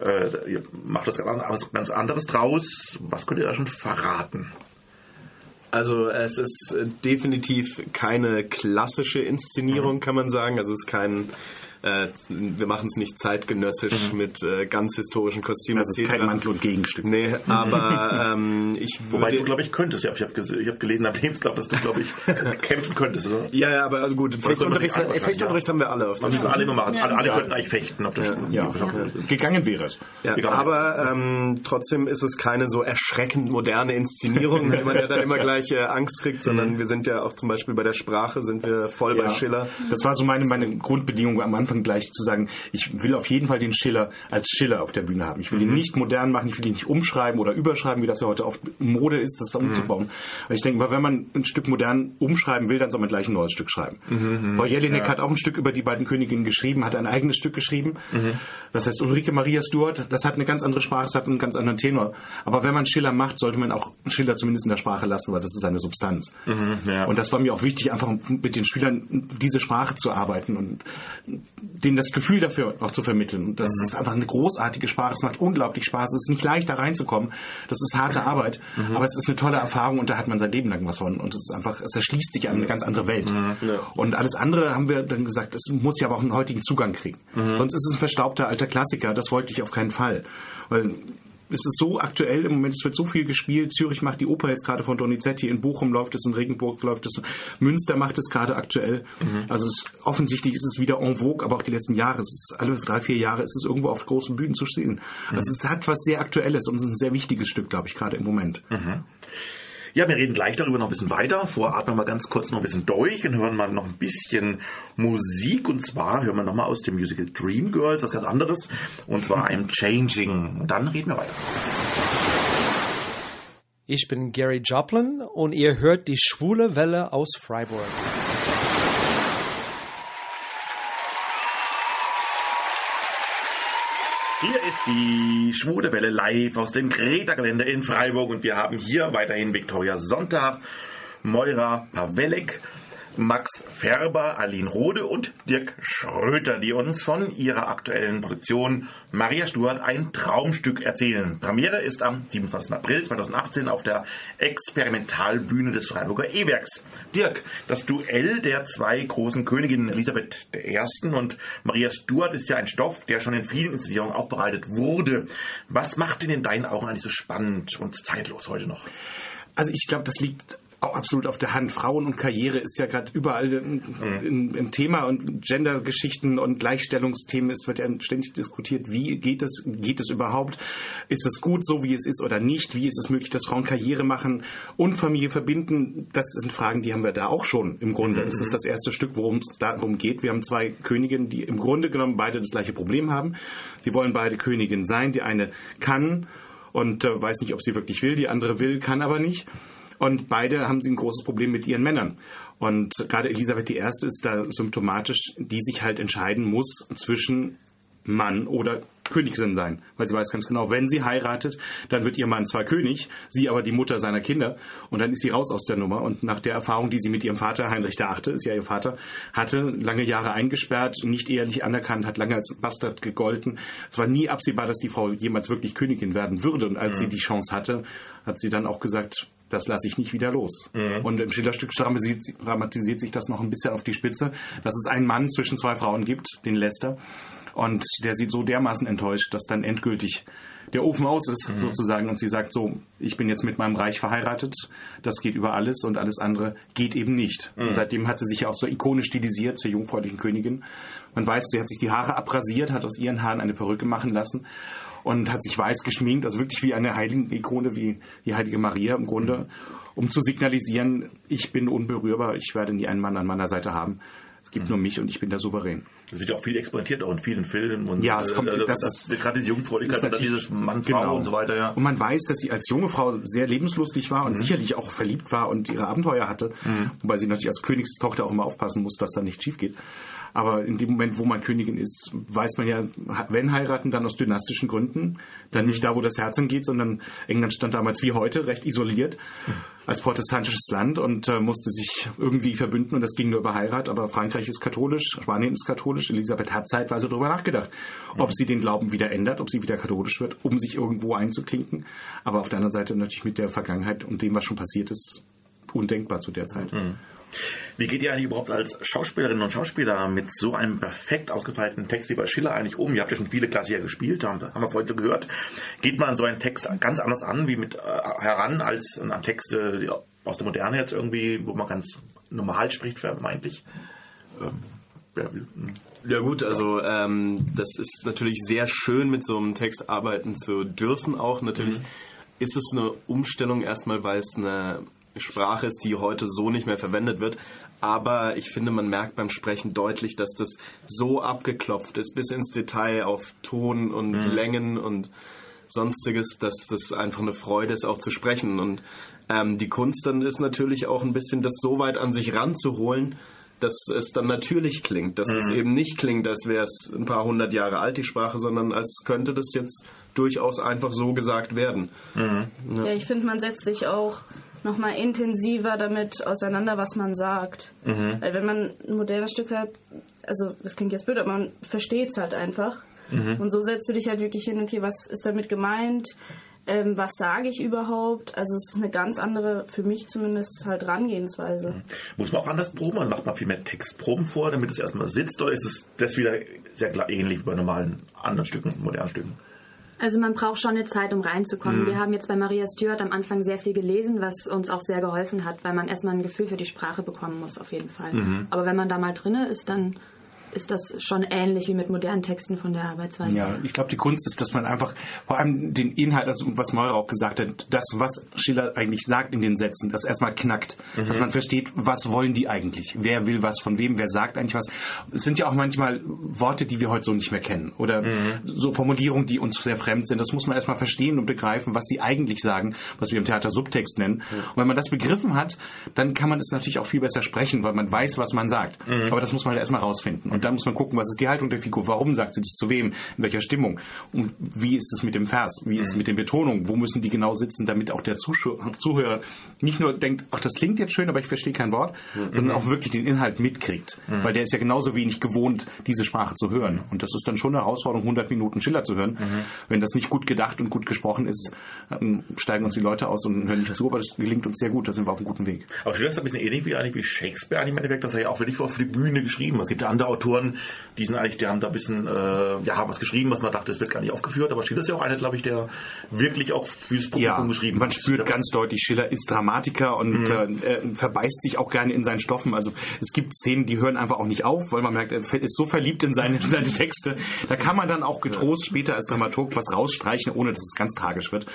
äh, ihr macht das ganz ganz anderes draus? Was könnt ihr da schon verraten? Also es ist äh, definitiv keine klassische Inszenierung, kann man sagen. Also es ist kein Äh, wir machen es nicht zeitgenössisch Mhm. mit äh, ganz historischen Kostümen. Das ist kein. Mantel und Gegenstück. Nee, aber ähm, ich Wobei würde- du, glaube ich, könntest. Ja, ich habe ich hab gelesen am Lebenslauf, dass du, glaube ich, kämpfen könntest, oder? Ja, ja, aber also gut, Fechtunterricht, Fechtunterricht haben wir alle auf Das müssen alle immer machen. Ja. Alle, alle Ja. könnten eigentlich fechten auf der Schule. Ja. Gegangen wäre es. Ja, aber ähm, trotzdem ist es keine so erschreckend moderne Inszenierung, wenn man ja dann immer gleich äh, Angst kriegt, sondern wir sind ja auch zum Beispiel bei der Sprache sind wir voll bei Ja. Schiller. Das war so meine, meine Grundbedingung am Anfang gleich zu sagen, ich will auf jeden Fall den Schiller als Schiller auf der Bühne haben. Ich will ihn nicht modern machen, ich will ihn nicht umschreiben oder überschreiben, wie das ja heute oft Mode ist, das umzubauen. Aber ich denke mal, wenn man ein Stück modern umschreiben will, dann soll man gleich ein neues Stück schreiben. Mhm, Frau Jelinek ja. hat auch ein Stück über die beiden Königinnen geschrieben, hat ein eigenes Stück geschrieben. Das heißt Ulrike Maria Stuart, das hat eine ganz andere Sprache, das hat einen ganz anderen Tenor. Aber wenn man Schiller macht, sollte man auch Schiller zumindest in der Sprache lassen, weil das ist seine Substanz. Und das war mir auch wichtig, einfach mit den Schülern diese Sprache zu arbeiten und denen das Gefühl dafür auch zu vermitteln. Das ist einfach eine großartige Sprache. Es macht unglaublich Spaß. Es ist nicht leicht, da reinzukommen. Das ist harte Arbeit. Aber es ist eine tolle Erfahrung und da hat man sein Leben lang was von. Und es ist einfach, es erschließt sich an eine ganz andere Welt. Und alles andere haben wir dann gesagt, es muss ja aber auch einen heutigen Zugang kriegen. Sonst ist es ein verstaubter alter Klassiker. Das wollte ich auf keinen Fall. Weil es ist so aktuell im Moment, es wird so viel gespielt. Zürich macht die Oper jetzt gerade von Donizetti, in Bochum läuft es, in Regensburg läuft es, Münster macht es gerade aktuell. Also es, offensichtlich ist es wieder en vogue, aber auch die letzten Jahre, es ist alle drei, vier Jahre ist es irgendwo auf großen Bühnen zu sehen. Also es hat was sehr Aktuelles und es ist ein sehr wichtiges Stück, glaube ich, gerade im Moment. Ja, wir reden gleich darüber noch ein bisschen weiter. Vorher atmen wir ganz kurz noch ein bisschen durch und hören mal noch ein bisschen Musik. Und zwar hören wir nochmal aus dem Musical Dreamgirls, was ganz anderes. Und zwar I'm Changing. Und dann reden wir weiter. Ich bin Gary Joplin und ihr hört die schwule Welle aus Freiburg. Ist die Schwule live aus dem Greta-Gelände in Freiburg. Und wir haben hier weiterhin Viktoria Sonntag, Moira Pawelek, Max Färber, Aline Rode und Dirk Schröter, die uns von ihrer aktuellen Produktion Maria Stuart ein Traumstück erzählen. Premiere ist am 27. April 2018 auf der Experimentalbühne des Freiburger E-Werks. Dirk, das Duell der zwei großen Königinnen Elisabeth I. und Maria Stuart ist ja ein Stoff, der schon in vielen Inszenierungen aufbereitet wurde. Was macht denn in deinen Augen eigentlich so spannend und zeitlos heute noch? Also ich glaube, das liegt auch absolut auf der Hand. Frauen und Karriere ist ja gerade überall im, im, im Thema und Gendergeschichten und Gleichstellungsthemen. Es wird ja ständig diskutiert, wie geht es, geht es überhaupt? Ist es gut so, wie es ist oder nicht? Wie ist es möglich, dass Frauen Karriere machen und Familie verbinden? Das sind Fragen, die haben wir da auch schon im Grunde. Mhm. Es ist das erste Stück, worum es darum geht. Wir haben zwei Königinnen, die im Grunde genommen beide das gleiche Problem haben. Sie wollen beide Königin sein. Die eine kann und äh, weiß nicht, ob sie wirklich will. Die andere will, kann aber nicht. Und beide haben sie ein großes Problem mit ihren Männern. Und gerade Elisabeth I. ist da symptomatisch, die sich halt entscheiden muss zwischen Mann oder Königin sein. Weil sie weiß ganz genau, wenn sie heiratet, dann wird ihr Mann zwar König, sie aber die Mutter seiner Kinder. Und dann ist sie raus aus der Nummer. Und nach der Erfahrung, die sie mit ihrem Vater, Heinrich VIII., ist ja ihr Vater, hatte, lange Jahre eingesperrt, nicht ehrlich anerkannt, hat lange als Bastard gegolten. Es war nie absehbar, dass die Frau jemals wirklich Königin werden würde. Und als Mhm. sie die Chance hatte, hat sie dann auch gesagt, das lasse ich nicht wieder los. Und im Schillerstück dramatisiert, sich das noch ein bisschen auf die Spitze, dass es einen Mann zwischen zwei Frauen gibt, den Lester, und der sie so dermaßen enttäuscht, dass dann endgültig der Ofen aus ist, sozusagen, und sie sagt so, ich bin jetzt mit meinem Reich verheiratet, das geht über alles und alles andere geht eben nicht. Mhm. Und seitdem hat sie sich auch so ikonisch stilisiert zur jungfräulichen Königin. Man weiß, sie hat sich die Haare abrasiert, hat aus ihren Haaren eine Perücke machen lassen und hat sich weiß geschminkt, also wirklich wie eine heiligen Ikone, wie die heilige Maria im Grunde, um zu signalisieren, ich bin unberührbar, ich werde nie einen Mann an meiner Seite haben. Es gibt nur mich und ich bin der Souverän. Es wird ja auch viel experimentiert, auch in vielen Filmen. Und, Ja, es kommt- äh, das das, ist- gerade diese Jungfräulichkeit und dieses Mann, Frau Genau. und so weiter, ja. Und man weiß, dass sie als junge Frau sehr lebenslustig war und sicherlich auch verliebt war und ihre Abenteuer hatte. Wobei sie natürlich als Königstochter auch immer aufpassen muss, dass da nicht schief geht. Aber in dem Moment, wo man Königin ist, weiß man ja, wenn heiraten, dann aus dynastischen Gründen. Dann nicht da, wo das Herz hingeht, sondern England stand damals wie heute recht isoliert als protestantisches Land und äh, musste sich irgendwie verbünden und das ging nur über Heirat. Aber Frankreich ist katholisch, Spanien ist katholisch. Elisabeth hat zeitweise darüber nachgedacht, ob sie den Glauben wieder ändert, ob sie wieder katholisch wird, um sich irgendwo einzuklinken. Aber auf der anderen Seite natürlich mit der Vergangenheit und dem, was schon passiert ist, undenkbar zu der Zeit. Wie geht ihr eigentlich überhaupt als Schauspielerinnen und Schauspieler mit so einem perfekt ausgefeilten Text wie bei Schiller eigentlich um? Ihr habt ja schon viele Klassiker gespielt, haben, haben wir vorhin schon gehört. Geht man an so einen Text ganz anders an, wie mit äh, heran, als an Texte aus der Moderne jetzt irgendwie, wo man ganz normal spricht, vermeintlich? Ähm, will? Hm. Ja gut, also ähm, das ist natürlich sehr schön, mit so einem Text arbeiten zu dürfen auch. Natürlich ist es eine Umstellung erstmal, weil es eine Sprache ist, die heute so nicht mehr verwendet wird. Aber ich finde, man merkt beim Sprechen deutlich, dass das so abgeklopft ist, bis ins Detail auf Ton und Mhm. Längen und sonstiges, dass das einfach eine Freude ist, auch zu sprechen. Und ähm, die Kunst dann ist natürlich auch ein bisschen, das so weit an sich ranzuholen, dass es dann natürlich klingt. Dass es Mhm. eben nicht klingt, als wäre es ein paar hundert Jahre alt, die Sprache, sondern als könnte das jetzt durchaus einfach so gesagt werden. Ja, ich finde, man setzt sich auch nochmal intensiver damit auseinander, was man sagt. Mhm. Weil wenn man ein modernes Stück hat, also das klingt jetzt blöd, aber man versteht es halt einfach. Mhm. Und so setzt du dich halt wirklich hin, okay, was ist damit gemeint? Ähm, was sage ich überhaupt? Also es ist eine ganz andere, für mich zumindest, halt Herangehensweise. Muss man auch anders proben? Also macht man viel mehr Textproben vor, damit es erstmal sitzt? Oder ist es das wieder sehr klar ähnlich wie bei normalen anderen Stücken, modernen Stücken? Also man braucht schon eine Zeit, um reinzukommen. Mhm. Wir haben jetzt bei Maria Stewart am Anfang sehr viel gelesen, was uns auch sehr geholfen hat, weil man erstmal ein Gefühl für die Sprache bekommen muss, auf jeden Fall. Mhm. Aber wenn man da mal drinne ist, dann ist das schon ähnlich wie mit modernen Texten von der Arbeitsweise. Ja, ich glaube, die Kunst ist, dass man einfach vor allem den Inhalt, also was Meurer auch gesagt hat, das, was Schiller eigentlich sagt in den Sätzen, das erstmal knackt. Mhm. Dass man versteht, was wollen die eigentlich? Wer will was von wem? Wer sagt eigentlich was? Es sind ja auch manchmal Worte, die wir heute so nicht mehr kennen. Oder Mhm. so Formulierungen, die uns sehr fremd sind. Das muss man erstmal verstehen und begreifen, was sie eigentlich sagen, was wir im Theater Subtext nennen. Und wenn man das begriffen hat, dann kann man es natürlich auch viel besser sprechen, weil man weiß, was man sagt. Mhm. Aber das muss man halt erstmal rausfinden. Und dann muss man gucken, was ist die Haltung der Figur, warum sagt sie das zu wem, in welcher Stimmung und wie ist es mit dem Vers, wie ist es mit den Betonungen, wo müssen die genau sitzen, damit auch der Zuhörer nicht nur denkt, ach, das klingt jetzt schön, aber ich verstehe kein Wort, sondern auch wirklich den Inhalt mitkriegt. Mhm. Weil der ist ja genauso wenig gewohnt, diese Sprache zu hören. Und das ist dann schon eine Herausforderung, 100 Minuten Schiller zu hören. Wenn das nicht gut gedacht und gut gesprochen ist, dann steigen uns die Leute aus und hören nicht zu, aber das gelingt uns sehr gut, da sind wir auf einem guten Weg. Aber Schiller ist ein bisschen ähnlich wie, eigentlich wie Shakespeare eigentlich im Endeffekt, dass er ja auch wirklich auf die Bühne geschrieben hat. Es gibt andere Autoren, die sind eigentlich, die haben da ein bisschen, äh, ja, haben was geschrieben, was man dachte, es wird gar nicht aufgeführt, aber Schiller ist ja auch einer, glaube ich, der wirklich auch fürs Publikum Ja, geschrieben man hat. spürt ganz deutlich, Schiller ist Dramatiker und Mhm. äh, er verbeißt sich auch gerne in seinen Stoffen. Also es gibt Szenen, die hören einfach auch nicht auf, weil man merkt, er ist so verliebt in seine, in seine Texte. Da kann man dann auch getrost später als Dramaturg was rausstreichen, ohne dass es ganz tragisch wird.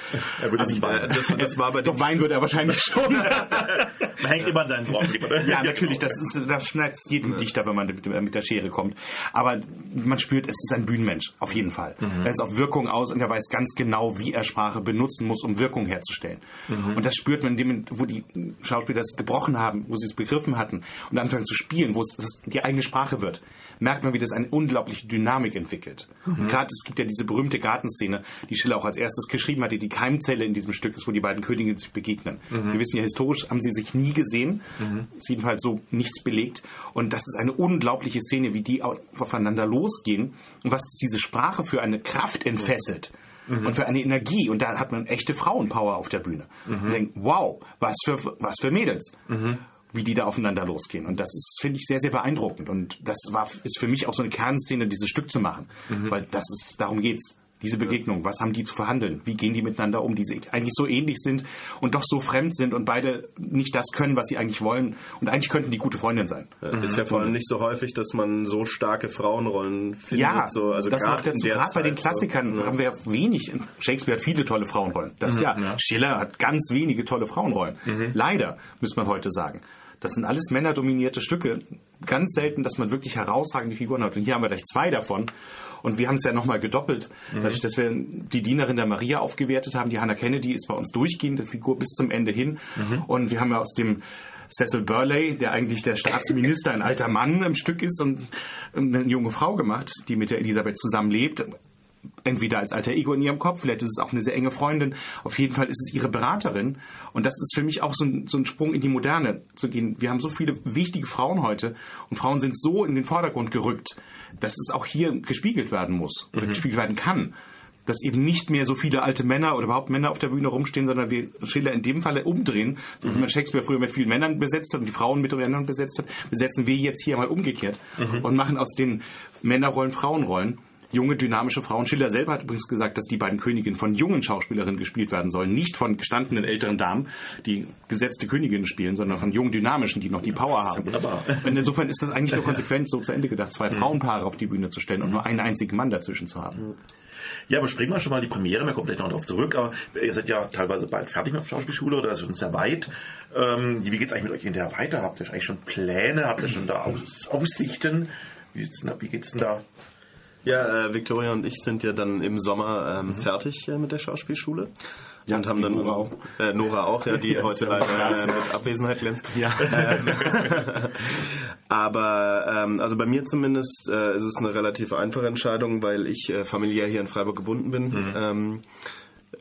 Er würde Also, nicht weinen. Das, das war bei Doch weinen würde er wahrscheinlich schon. Man hängt immer an seinen Worten. Ja, natürlich, das, ist, das schneidet jedem Dichter, wenn man mit, mit der Schere kommt. Aber man spürt, es ist ein Bühnenmensch, auf jeden Fall. Mhm. Er ist auf Wirkung aus und er weiß ganz genau, wie er Sprache benutzen muss, um Wirkung herzustellen. Mhm. Und das spürt man, in dem, wo die Schauspieler das gebrochen haben, wo sie es begriffen hatten und anfangen zu spielen, wo es die eigene Sprache wird, merkt man, wie das eine unglaubliche Dynamik entwickelt. Mhm. Und gerade es gibt ja diese berühmte Gartenszene, die Schiller auch als erstes geschrieben hatte, die Keimzelle in diesem Stück ist, wo die beiden Königinnen sich begegnen. Mhm. Wir wissen ja, historisch haben sie sich nie gesehen, ist jedenfalls so nichts belegt. Und das ist eine unglaubliche Szene, wie die au- aufeinander losgehen und was diese Sprache für eine Kraft entfesselt. Mhm. Und für eine Energie. Und da hat man echte Frauenpower auf der Bühne. Mhm. Und denkt, wow, was für, was für Mädels. Wie die da aufeinander losgehen. Und das ist, finde ich, sehr, sehr beeindruckend. Und das war, ist für mich auch so eine Kernszene, dieses Stück zu machen. Mhm. Weil das ist, darum geht's. Diese Begegnung, was haben die zu verhandeln? Wie gehen die miteinander um, die eigentlich so ähnlich sind und doch so fremd sind und beide nicht das können, was sie eigentlich wollen. Und eigentlich könnten die gute Freundin sein. Ist ja vor allem nicht so häufig, dass man so starke Frauenrollen findet. Ja, so, also das noch dazu. Gerade bei den Klassikern so. haben wir wenig. Shakespeare hat viele tolle Frauenrollen. Das Mhm, ja. ja. Schiller hat ganz wenige tolle Frauenrollen. Mhm. Leider, müsste man heute sagen. Das sind alles männerdominierte Stücke. Ganz selten, dass man wirklich herausragende Figuren hat. Und hier haben wir gleich zwei davon. Und wir haben es ja nochmal gedoppelt. Mhm. Dadurch, dass wir die Dienerin der Maria aufgewertet haben. Die Hannah Kennedy ist bei uns durchgehende Figur bis zum Ende hin. Mhm. Und wir haben ja aus dem Cecil Burley, der eigentlich der Staatsminister, ein alter Mann im Stück ist und eine junge Frau gemacht, die mit der Elisabeth zusammenlebt. Entweder als alter Ego in ihrem Kopf, vielleicht ist es auch eine sehr enge Freundin. Auf jeden Fall ist es ihre Beraterin. Und das ist für mich auch so ein, so ein Sprung in die Moderne zu gehen. Wir haben so viele wichtige Frauen heute und Frauen sind so in den Vordergrund gerückt, dass es auch hier gespiegelt werden muss oder gespiegelt werden kann. dass eben nicht mehr so viele alte Männer oder überhaupt Männer auf der Bühne rumstehen, sondern wir Schiller in dem Falle umdrehen, so wie Mhm. man Shakespeare früher mit vielen Männern besetzt hat und die Frauen mit Männern besetzt hat, besetzen wir jetzt hier mal umgekehrt Mhm. und machen aus den Männerrollen Frauenrollen. Junge, dynamische Frauen. Schiller selber hat übrigens gesagt, dass die beiden Königinnen von jungen Schauspielerinnen gespielt werden sollen. Nicht von gestandenen älteren Damen, die gesetzte Königinnen spielen, sondern von jungen, dynamischen, die noch die Power haben. wunderbar. Und insofern ist das eigentlich nur konsequent so zu Ende gedacht, zwei Frauenpaare auf die Bühne zu stellen und nur einen einzigen Mann dazwischen zu haben. Ja, aber springen wir schon mal die Premiere, wir kommen gleich noch darauf zurück, aber ihr seid ja teilweise bald fertig mit der Schauspielschule oder ist schon sehr weit. Ähm, wie geht's eigentlich mit euch hinterher weiter? Habt ihr eigentlich schon Pläne? Habt ihr schon da Aus Aussichten? Wie geht's denn da? Ja, äh, Victoria und ich sind ja dann im Sommer ähm, fertig äh, mit der Schauspielschule. Ja, und haben dann Nora auch. Äh, Nora auch, ja, die heute leider äh, mit Abwesenheit glänzt. Ja. Ähm, aber ähm, also bei mir zumindest äh, ist es eine relativ einfache Entscheidung, weil ich äh, familiär hier in Freiburg gebunden bin. Ähm,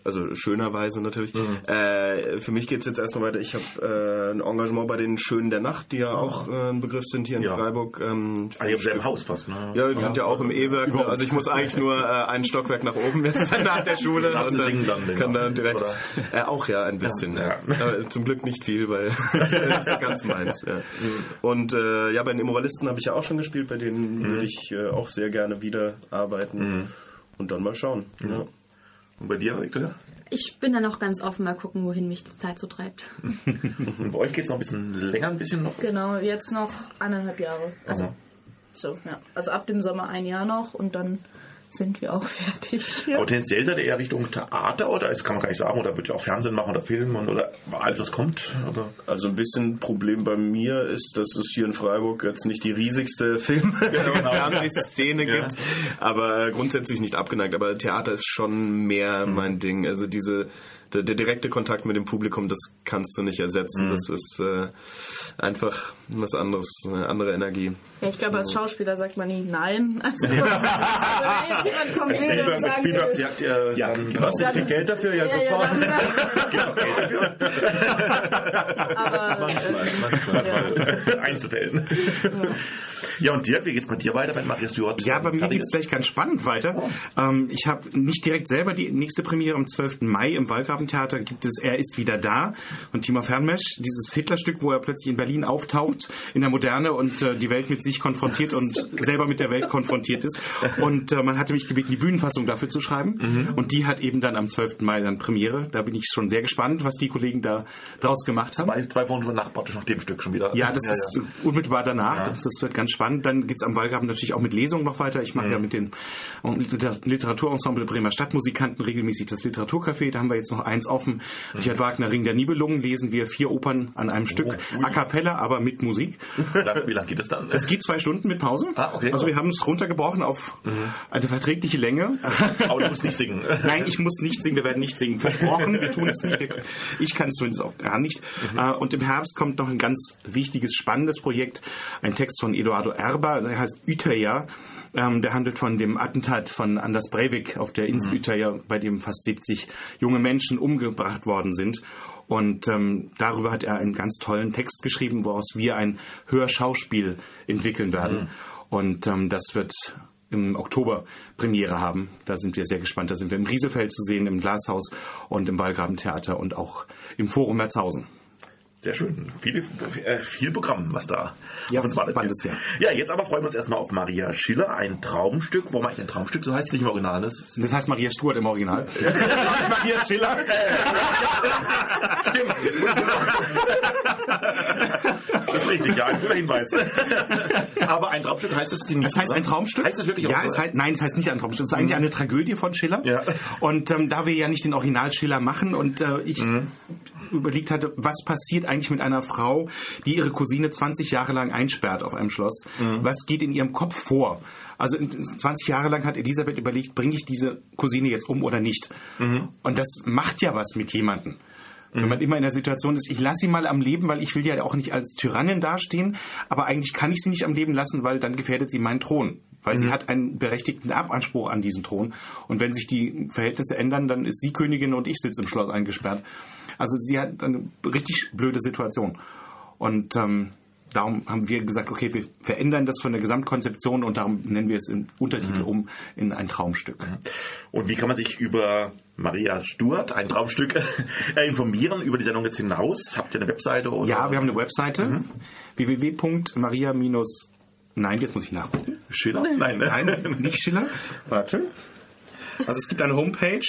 also schönerweise natürlich. Äh, für mich geht's jetzt erstmal weiter. Ich habe äh, ein Engagement bei den Schönen der Nacht, die ja auch äh, ein Begriff sind hier in Ja. Freiburg. Ähm, Ah, ihr habt selben Haus fast, ne? ja, die sind ja auch im E-Werk. ne? Also ich muss eigentlich nur äh, ein Stockwerk nach oben jetzt nach der Schule. Und singen dann kann dann direkt. Äh, auch ja, ein bisschen. Ja. Aber zum Glück nicht viel, weil das ist so ganz meins. Ja. Und äh, ja, bei den Immoralisten habe ich ja auch schon gespielt, bei denen würde ich äh, auch sehr gerne wieder arbeiten. Und dann mal schauen. Ja. Und bei dir, Victoria? Ich bin da noch ganz offen, mal gucken, wohin mich die Zeit so treibt. Und bei euch geht's noch ein bisschen länger, ein bisschen noch? Genau, jetzt noch eineinhalb Jahre. Also, Aha. so, ja. Also ab dem Sommer ein Jahr noch und dann sind wir auch fertig. Aber tendenziell seid ihr eher Richtung Theater oder das kann man gar nicht sagen, oder würdet ihr auch Fernsehen machen oder Film und, oder alles was kommt? Oder? Also ein bisschen Problem bei mir ist, dass es hier in Freiburg jetzt nicht die riesigste Film- und genau. Fernsehszene Ja. gibt, aber äh, grundsätzlich nicht abgeneigt. Aber Theater ist schon mehr Mhm. mein Ding. Also diese der, der direkte Kontakt mit dem Publikum, das kannst du nicht ersetzen. Mhm. Das ist äh, einfach was anderes, eine andere Energie. Ja, ich glaube, als Schauspieler sagt man nie nein. Also, wenn jetzt jemand kommt Als will und Spielberg, sagen Spielberg will, sagt ihr Ja, dann, genau. Dann- Viel Geld dafür, ja, Ja, ja, sofort. dann- Gibt auch Geld dafür. aber Manchmal, äh, Manchmal. Einzelfällen. Ja, und Dirk, wie geht's mit dir weiter, wenn Maria Stewart Ja, bei mir fertig geht es ist? gleich ganz spannend weiter. Ähm, ich habe nicht direkt selber die nächste Premiere am 12. Mai im Wallgrabentheater gibt es Er ist wieder da und Timo Fernmesch, dieses Hitlerstück, wo er plötzlich in Berlin auftaucht, in der Moderne und äh, die Welt mit sich konfrontiert und selber mit der Welt konfrontiert ist. Und äh, man hatte mich gebeten, die Bühnenfassung dafür zu schreiben. Und die hat eben dann am 12. Mai dann Premiere. Da bin ich schon sehr gespannt, was die Kollegen da draus gemacht haben. Zwei, zwei Wochen nach, praktisch nach dem Stück schon wieder. Ja, das ist unmittelbar danach. Ja. Das, das wird ganz spannend. Dann geht's am Wahlgraben natürlich auch mit Lesungen noch weiter. Ich mache Mhm. ja mit dem Literaturensemble Bremer Stadtmusikanten regelmäßig das Literaturcafé. Da haben wir jetzt noch eins offen. Mhm. Richard Wagner, Ring der Nibelungen, lesen wir vier Opern an einem Stück. Oh, A cappella, aber mit Musik. Wie lange geht das dann? Es geht zwei Stunden mit Pause. Ah, okay. Mhm. Also wir haben es runtergebrochen auf eine verträgliche Länge. Aber du musst nicht singen. Nein, ich muss nicht singen. Wir werden nicht singen. Versprochen, wir tun es nicht. Ich kann es zumindest auch gar nicht. Mhm. Äh, Und im Herbst kommt noch ein ganz wichtiges, spannendes Projekt. Ein Text von Eduardo Erba, der heißt Utøya. Ähm, der handelt von dem Attentat von Anders Breivik auf der Mhm. Insel Utøya, bei dem fast 70 junge Menschen umgebracht worden sind. Und ähm, darüber hat er einen ganz tollen Text geschrieben, woraus wir ein Hörschauspiel entwickeln werden. Mhm. Und ähm, das wird im Oktober Premiere haben. Da sind wir sehr gespannt. Da sind wir im Riesefeld zu sehen, im Glashaus und im Wallgrabentheater und auch im Forum Merzhausen. Sehr schön. Viel, äh, viel Programm, was da Ja, auf uns wartet. spannendes Jahr. Ja, jetzt aber freuen wir uns erstmal auf Maria Schiller, ein Traumstück. Warum eigentlich ein Traumstück? So heißt es nicht im Original. Das Das heißt Maria Stuart im Original. Maria Schiller. Stimmt. Das ist richtig, ja, ein guter Hinweis. Aber ein Traumstück heißt es nicht. Das heißt ein Traumstück? Heißt es wirklich Ja, auch es heißt, nein, es heißt nicht ein Traumstück. Es ist eigentlich eine Tragödie von Schiller. Ja. Und ähm, da wir ja nicht den Original Schiller machen und äh, ich Mhm. Überlegt hatte, was passiert eigentlich mit einer Frau, die ihre Cousine 20 Jahre lang einsperrt auf einem Schloss? Mhm. Was geht in ihrem Kopf vor? Also in- 20 Jahre lang hat Elisabeth überlegt, bringe ich diese Cousine jetzt um oder nicht? Mhm. Und das macht ja was mit jemandem. Wenn man immer in der Situation ist, ich lasse sie mal am Leben, weil ich will ja auch nicht als Tyrannin dastehen, aber eigentlich kann ich sie nicht am Leben lassen, weil dann gefährdet sie meinen Thron. Weil sie hat einen berechtigten Erbanspruch an diesen Thron. Und wenn sich die Verhältnisse ändern, dann ist sie Königin und ich sitze im Schloss eingesperrt. Also sie hat eine richtig blöde Situation. Und ähm, darum haben wir gesagt, okay, wir verändern das von der Gesamtkonzeption und darum nennen wir es im Untertitel um in ein Traumstück. Und wie kann man sich über Maria Stuart, ein Traumstück, äh, informieren über die Sendung jetzt hinaus? Habt ihr eine Webseite? Oder? Ja, wir haben eine Webseite www.maria- Nein, jetzt muss ich nachgucken. Schiller? Nein, ne? Nein, nicht Schiller. Warte. Also es gibt eine Homepage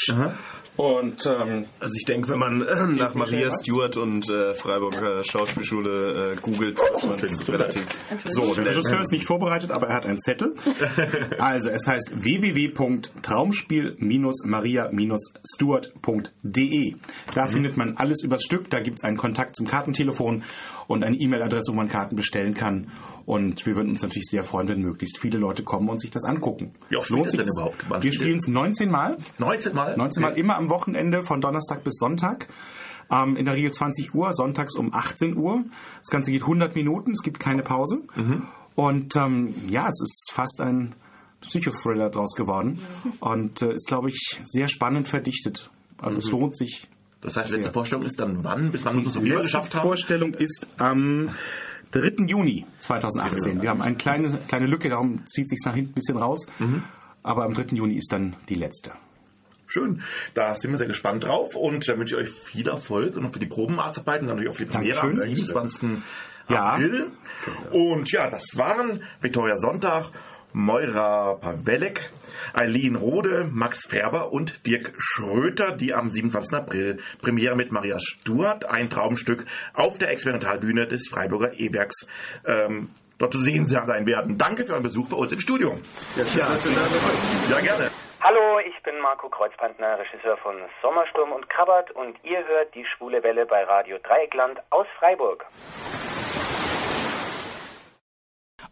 und ähm, Also ich denke, wenn man äh, nach Maria Stewart und äh, Freiburger Schauspielschule äh, googelt, ist man relativ So, der Regisseur ist nicht vorbereitet, aber er hat einen Zettel. Also, es heißt www.traumspiel-maria-stuart.de. Da findet man alles übers Stück. Da gibt es einen Kontakt zum Kartentelefon und eine E-Mail-Adresse, wo man Karten bestellen kann. Und wir würden uns natürlich sehr freuen, wenn möglichst viele Leute kommen und sich das angucken. Wie oft Lohnt sich denn das? überhaupt? Wann Wir spielen es 19 Mal. 19 Mal? 19 Mal immer am Wochenende von Donnerstag bis Sonntag. Ähm, in der Regel 20 Uhr, sonntags um 18 Uhr. Das Ganze geht 100 Minuten, es gibt keine Pause. Und ähm, ja, es ist fast ein Psychothriller draus geworden. Und äh, ist, glaube ich, sehr spannend verdichtet. Also es Mhm. lohnt sich. Das heißt, letzte sehr. Vorstellung ist dann wann? Bis wann muss man viel letzte geschafft haben? Vorstellung ist am 3. Juni 2018. Wir haben eine kleine, kleine Lücke, darum zieht sich nach hinten ein bisschen raus. Mhm. Aber am 3. Juni ist dann die letzte. Schön. Da sind wir sehr gespannt drauf und dann wünsche ich euch viel Erfolg und für die Probenarbeiten, natürlich auch für die Premiere am Dankeschön. 27. Ja. April. Und ja, das waren Viktoria Sonntag, Moira Pawelek, Eileen Rode, Max Färber und Dirk Schröter, die am 27. April Premiere mit Maria Stuart, ein Traumstück, auf der Experimentalbühne des Freiburger E-Werks ähm, dort zu sehen sein werden. Danke für euren Besuch bei uns im Studio. Ja, ja gerne. Hallo, ich bin Marco Kreuzpantner, Regisseur von Sommersturm und Krabbert und ihr hört die Schwule Welle bei Radio Dreieckland aus Freiburg.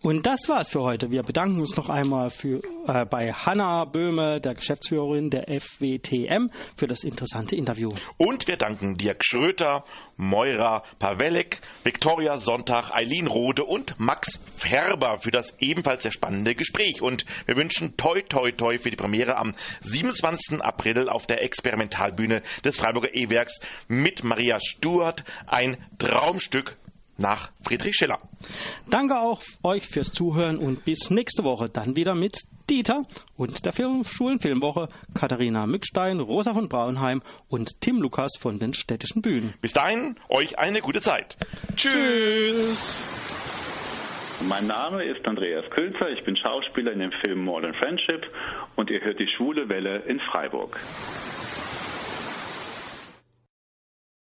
Und das war's für heute. Wir bedanken uns noch einmal für, äh, bei Hanna Böhme, der Geschäftsführerin der FWTM, für das interessante Interview. Und wir danken Dirk Schröter, Moira Pawelek, Viktoria Sonntag, Eileen Rode und Max Färber für das ebenfalls sehr spannende Gespräch. Und wir wünschen toi toi toi für die Premiere am 27. April auf der Experimentalbühne des Freiburger E-Werks mit Maria Stuart, ein Traumstück nach Friedrich Schiller. Danke auch euch fürs Zuhören und bis nächste Woche dann wieder mit Dieter und der Film Schulen Filmwoche, Katharina Mückstein, Rosa von Braunheim und Tim Lukas von den städtischen Bühnen. Bis dahin, euch eine gute Zeit. Tschüss. Mein Name ist Andreas Külzer, ich bin Schauspieler in dem Film Modern Friendship und ihr hört die Schwule Welle in Freiburg.